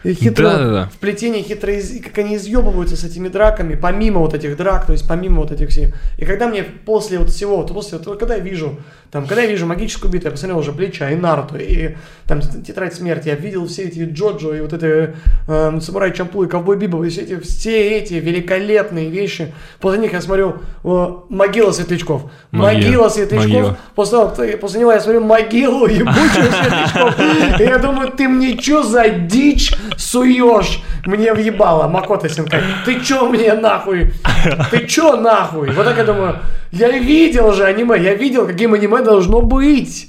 хитро, Да-да-да. в плетении хитро, из- как они изъебываются с этими драками, помимо вот этих драк, то есть помимо вот этих всех. И когда мне после вот всего, вот после, вот, когда я вижу, там, когда я вижу магическую битву, я посмотрел уже Плеча и Наруто, и там Тетрадь Смерти, я видел все эти Джоджо, и вот это э, Самурай Чамплу, и Ковбой Бибоп, и все эти, все эти великолепные вещи. После них я смотрю э, Могила Светлячков. Могила. Светлячков. После, после него я смотрю Могилу ебучую Светлячков. И я думаю, ты мне что за дичь суешь мне въебало, Макото Синкай? Ты чё мне нахуй? Ты чё нахуй? Вот так я думаю, я видел же аниме, я видел, каким аниме должно быть.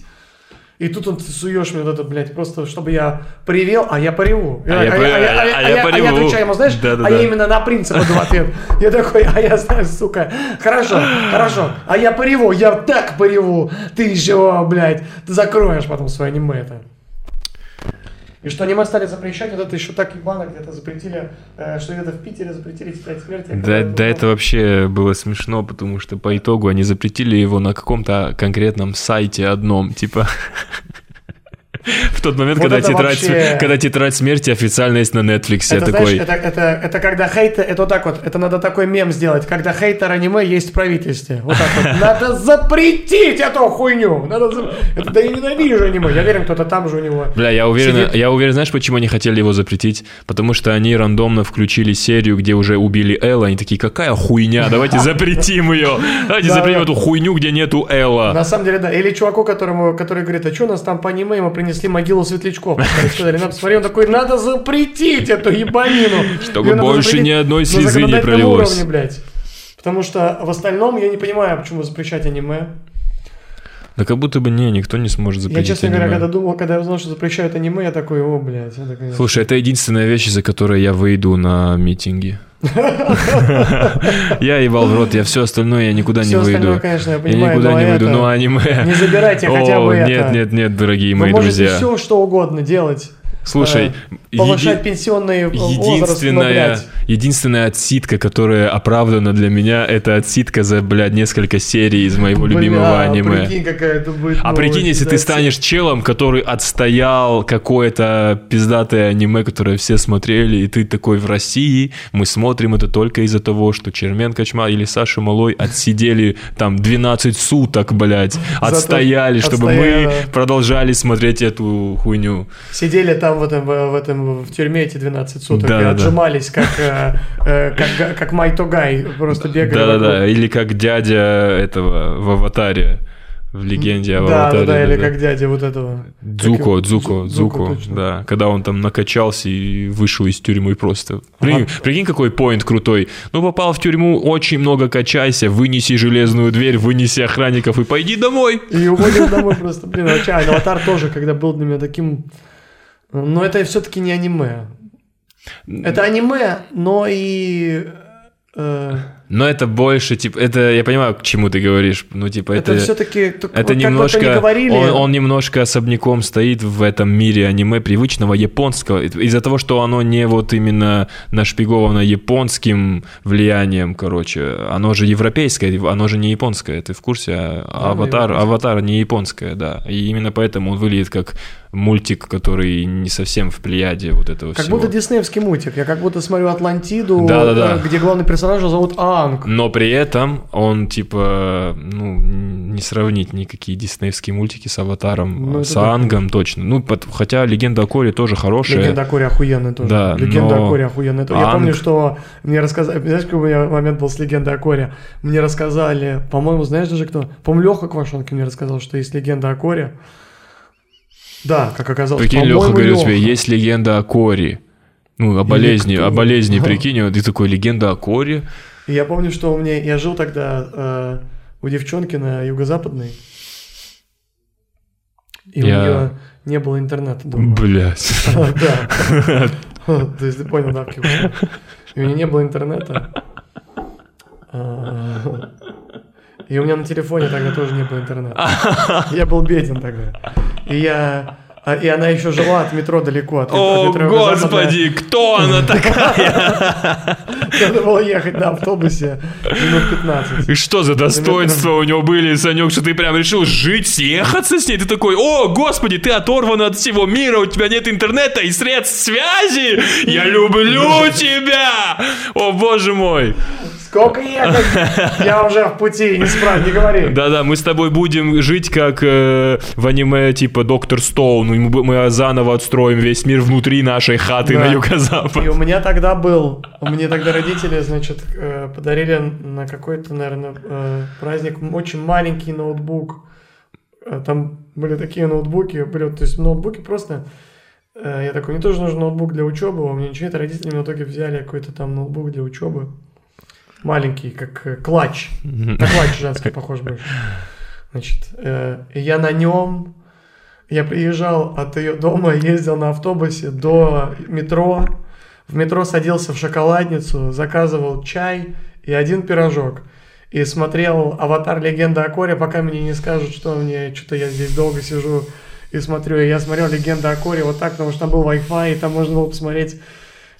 И тут он ты суешь мне вот это, блядь, просто чтобы я привел, а я пореву. А я по- а я пореву. отвечаю ему, знаешь, Да-да-да. а я именно на принцип иду в ответ. Я такой, а я знаю, сука, хорошо, хорошо, а я пореву, я так пореву, ты еще, блядь, ты закроешь потом свое аниме это. И что аниме стали запрещать, вот это еще так ебано где-то запретили, э, что где-то в Питере запретили тетрадь смерти. Да, да, это вообще было смешно, потому что по итогу они запретили его на каком-то конкретном сайте одном, типа. В тот момент, Вот когда, тетрадь, вообще- когда тетрадь смерти официально есть на Netflix, я Это, такой... знаешь, это, это, это когда хейтер, это вот так вот, это надо такой мем сделать, когда хейтер аниме есть в правительстве. Вот так вот. Надо запретить эту хуйню. Надо да я ненавижу аниме. Я уверен, кто-то там же у него. Бля, я уверен, Сидит. я уверен, знаешь, почему они хотели его запретить? Потому что они рандомно включили серию, где уже убили Элла, они такие, какая хуйня, давайте запретим ее, давайте Да, запретим эту хуйню, где нету Элла. На самом деле, да. Или чуваку, которому, который говорит, а что у нас там по аниме, ему принесли могилу светлячков. Сказали, Сказали, надо, смотри, он такой, надо запретить эту ебанину. Чтобы больше ни одной слезы не пролилось. уровне, блядь. Потому что в остальном я не понимаю, почему запрещать аниме. Да как будто бы не, никто не сможет Я, запретить честно говоря, когда думал, когда я узнал, что запрещают аниме, я такой, о, блядь. я такой, Слушай, это единственная вещь, из-за которой я выйду на митинги. Я ебал в рот, я все остальное, я никуда не выйду. конечно, я Я понимаю, никуда но не выйду, но аниме... Не забирайте хотя бы это. Нет, нет, нет, дорогие Вы мои можете друзья. все, что угодно делать. Слушай, Э, повышать еди- пенсионный возраст, но, единственная, блядь, единственная отсидка, которая оправдана для меня, это отсидка за, блядь, несколько серий из моего любимого бля, аниме. Прикинь, какая это будет А прикинь, если ты станешь челом, который отстоял какое-то пиздатое аниме, которое все смотрели, и ты такой в России, мы смотрим это только из-за того, что Чермен Кочма или Саша Малой отсидели там 12 суток, блядь, отстояли, чтобы отстояли, мы да. продолжали смотреть эту хуйню. Сидели там в этом, в этом, в тюрьме эти 12 суток и Да-да-да. отжимались, как, э, э, как, как Майто Гай, просто бегали Да-да-да, или как дядя этого в «Аватаре». в легенде о Да, да, Аватаре. да, или как дядя вот этого. Дзуко, его? Дзуко, Дзу- Дзуко, Дзуко, точно. да. Когда он там накачался и вышел из тюрьмы просто. Прикинь, прикинь, какой поинт крутой. Ну, попал в тюрьму, очень много качайся, вынеси железную дверь, вынеси охранников и пойди домой. И уходим домой просто, блин, вообще, Аватар тоже, когда был для меня таким... Но это все-таки не аниме. Это аниме, но и... э, Но это больше, типа, это, я понимаю, к чему ты говоришь, ну, типа, это, это... все-таки... Это немножко, он, он немножко особняком стоит в этом мире аниме привычного японского, из-за того, что оно не вот именно нашпиговано японским влиянием, короче, оно же европейское, оно же не японское, ты в курсе? А Аватар. Аватар не японское, да, и именно поэтому он выглядит как мультик, который не совсем в плеяде вот этого Как всего. будто диснеевский мультик. Я как будто смотрю Атлантиду, Да-да-да. э, где главный персонаж зовут Аанг. Но при этом он, типа, ну, не сравнить никакие диснеевские мультики с Аватаром, Ну, это с да. Ангом точно. Ну, пот- хотя Легенда о Коре тоже хорошая. Легенда о Коре охуенная тоже. Да, Легенда но о Коре охуенная. Я Анг- помню, что мне рассказали... Знаешь, какой у меня момент был с Легендой о Коре? Мне рассказали, по-моему, знаешь даже кто? По-моему, Леха Квашонки мне рассказал, что есть Легенда о Коре. Да, как оказалось. Прикинь, Леха говорит Лёха. тебе, есть легенда о Коре. Ну, о болезни, о болезни, прикинь, ты такой, легенда о Коре. Я помню, что у меня... Я жил тогда э, у девчонки на юго-западной. И у Я- нее не было интернета дома. Блять. Да. То есть ты понял, да. И у меня не было интернета. И у меня на телефоне тогда тоже не было интернета. Я был беден тогда. И я... а, И она еще жила от метро далеко. От, от О, метро Юго-Западная. господи, кто она такая? Надо было ехать на автобусе минут 15. И что за достоинства у него были, Санек, что ты прям решил жить, съехаться с ней? Ты такой, о, господи, ты оторван от всего мира, у тебя нет интернета и средств связи? Я люблю тебя! О, боже мой! Сколько ехать? Я уже в пути, не справ, не говори. Да-да, мы с тобой будем жить как э, в аниме типа Доктор Стоун. Мы, мы заново отстроим весь мир внутри нашей хаты Да. на И юго-запад. у меня тогда был, мне тогда родители, значит, э, подарили на какой-то, наверное, э, праздник очень маленький ноутбук. Э, Там были такие ноутбуки, были, то есть ноутбуки просто... э, Я такой, мне тоже нужен ноутбук для учебы, у меня ничего нет, родители мне в итоге взяли какой-то там ноутбук для учебы. Маленький, как э, клатч. На клатч женский похож больше. Значит, э, я на нем, я приезжал от ее дома, ездил на автобусе до метро, в метро садился в шоколадницу, заказывал чай и один пирожок. И смотрел «Аватар. Легенда о Коре», пока мне не скажут, что мне, что-то я здесь долго сижу и смотрю. И я смотрел «Легенда о Коре» вот так, потому что там был Wi-Fi, и там можно было посмотреть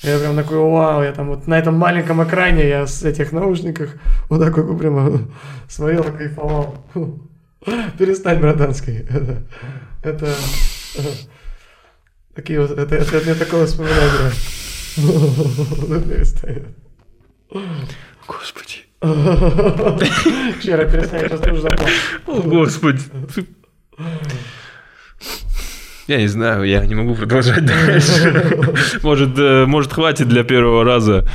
я прям такой, вау, я там вот на этом маленьком экране, я с этих наушниках вот такой вот прямо смотрел, и кайфовал. Перестань, братанский. Это, это, э, такие вот, это, это, это воспоминание. Перестань. Господи. Вчера перестань, я сейчас тоже заплачу. О, господи. Я не знаю, я не могу продолжать дальше. Может, э, может, хватит для первого раза.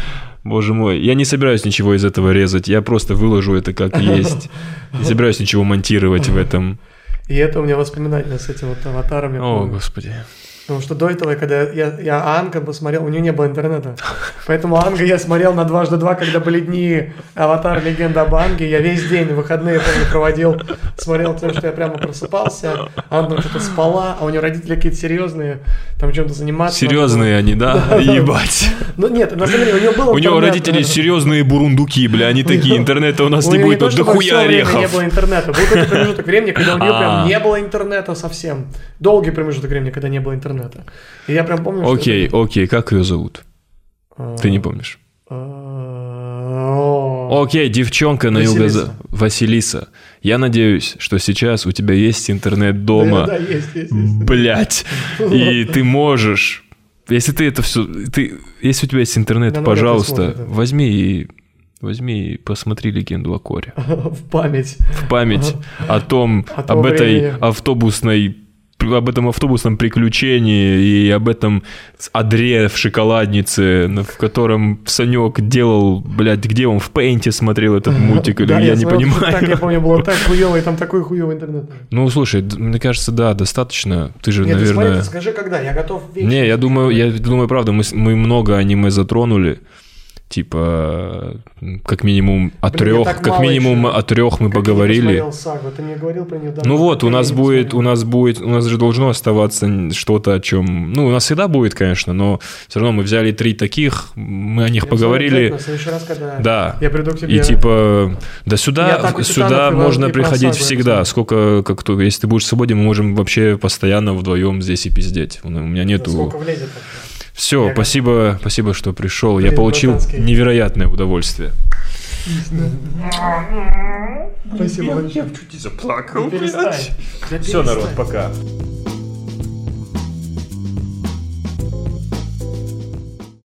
Боже мой, я не собираюсь ничего из этого резать, я просто выложу это как есть. Не собираюсь ничего монтировать в этом. И это у меня воспоминания с этим вот аватаром. О, помню. господи. Потому что до этого, когда я, я Анга посмотрел, у нее не было интернета. Поэтому Анга я смотрел на дважды два, когда были дни Аватар Легенда об Анге. Я весь день, выходные, помню, проводил, смотрел то, что я прямо просыпался. Анна что-то спала, а у нее родители какие-то серьезные, там чем-то заниматься. Серьезные они, да? Ебать. Ну нет, на самом деле у нее было У него интернет, родители серьезные бурундуки, бля, они такие, интернета у нас не будет, дохуя всё время не орехов. было интернета. Был какой-то промежуток времени, когда у нее А. прям не было интернета совсем. Долгий промежуток времени, когда не было интернета. И я прям помню, Окей, это- окей, как ее зовут? А, Ты не помнишь? а, Окей, девчонка на юго Василиса. Я надеюсь, что сейчас у тебя есть интернет дома. да, есть, есть, есть. Блять. И ты можешь. Если ты это все. Ты, если у тебя есть интернет, Да, пожалуйста, да. возьми и. Возьми и посмотри легенду о Коре. В память. В память о том, О том об этой времени. автобусной об этом автобусном приключении и об этом адре в шоколаднице, в котором Санек делал, блядь, где он в пейнте смотрел этот мультик, или я не понимаю. Так, я помню, было так хуево, и там такой хуевый интернет. Ну, слушай, мне кажется, да, достаточно. Ты же, наверное... скажи, когда, я готов Не, я думаю, я думаю, правда, мы, мы много аниме затронули типа как минимум о трех, как минимум еще. о трех мы как поговорили. Сагу, ты мне говорил про нее, ну вот, у нас будет, у нас будет, у нас же должно оставаться что-то, о чем, ну у нас всегда будет, конечно, но все равно мы взяли три таких, мы о них я поговорили. Раз, когда да. Я приду к тебе. И типа, да сюда, сюда можно приходить всегда, сколько, как то, если ты будешь свободен, мы можем вообще постоянно вдвоем здесь и пиздеть. У меня нету. Сколько влезет вообще? Все, спасибо, спасибо, что пришел. Я получил невероятное удовольствие. Спасибо Я чуть не заплакал. Все, народ, пока.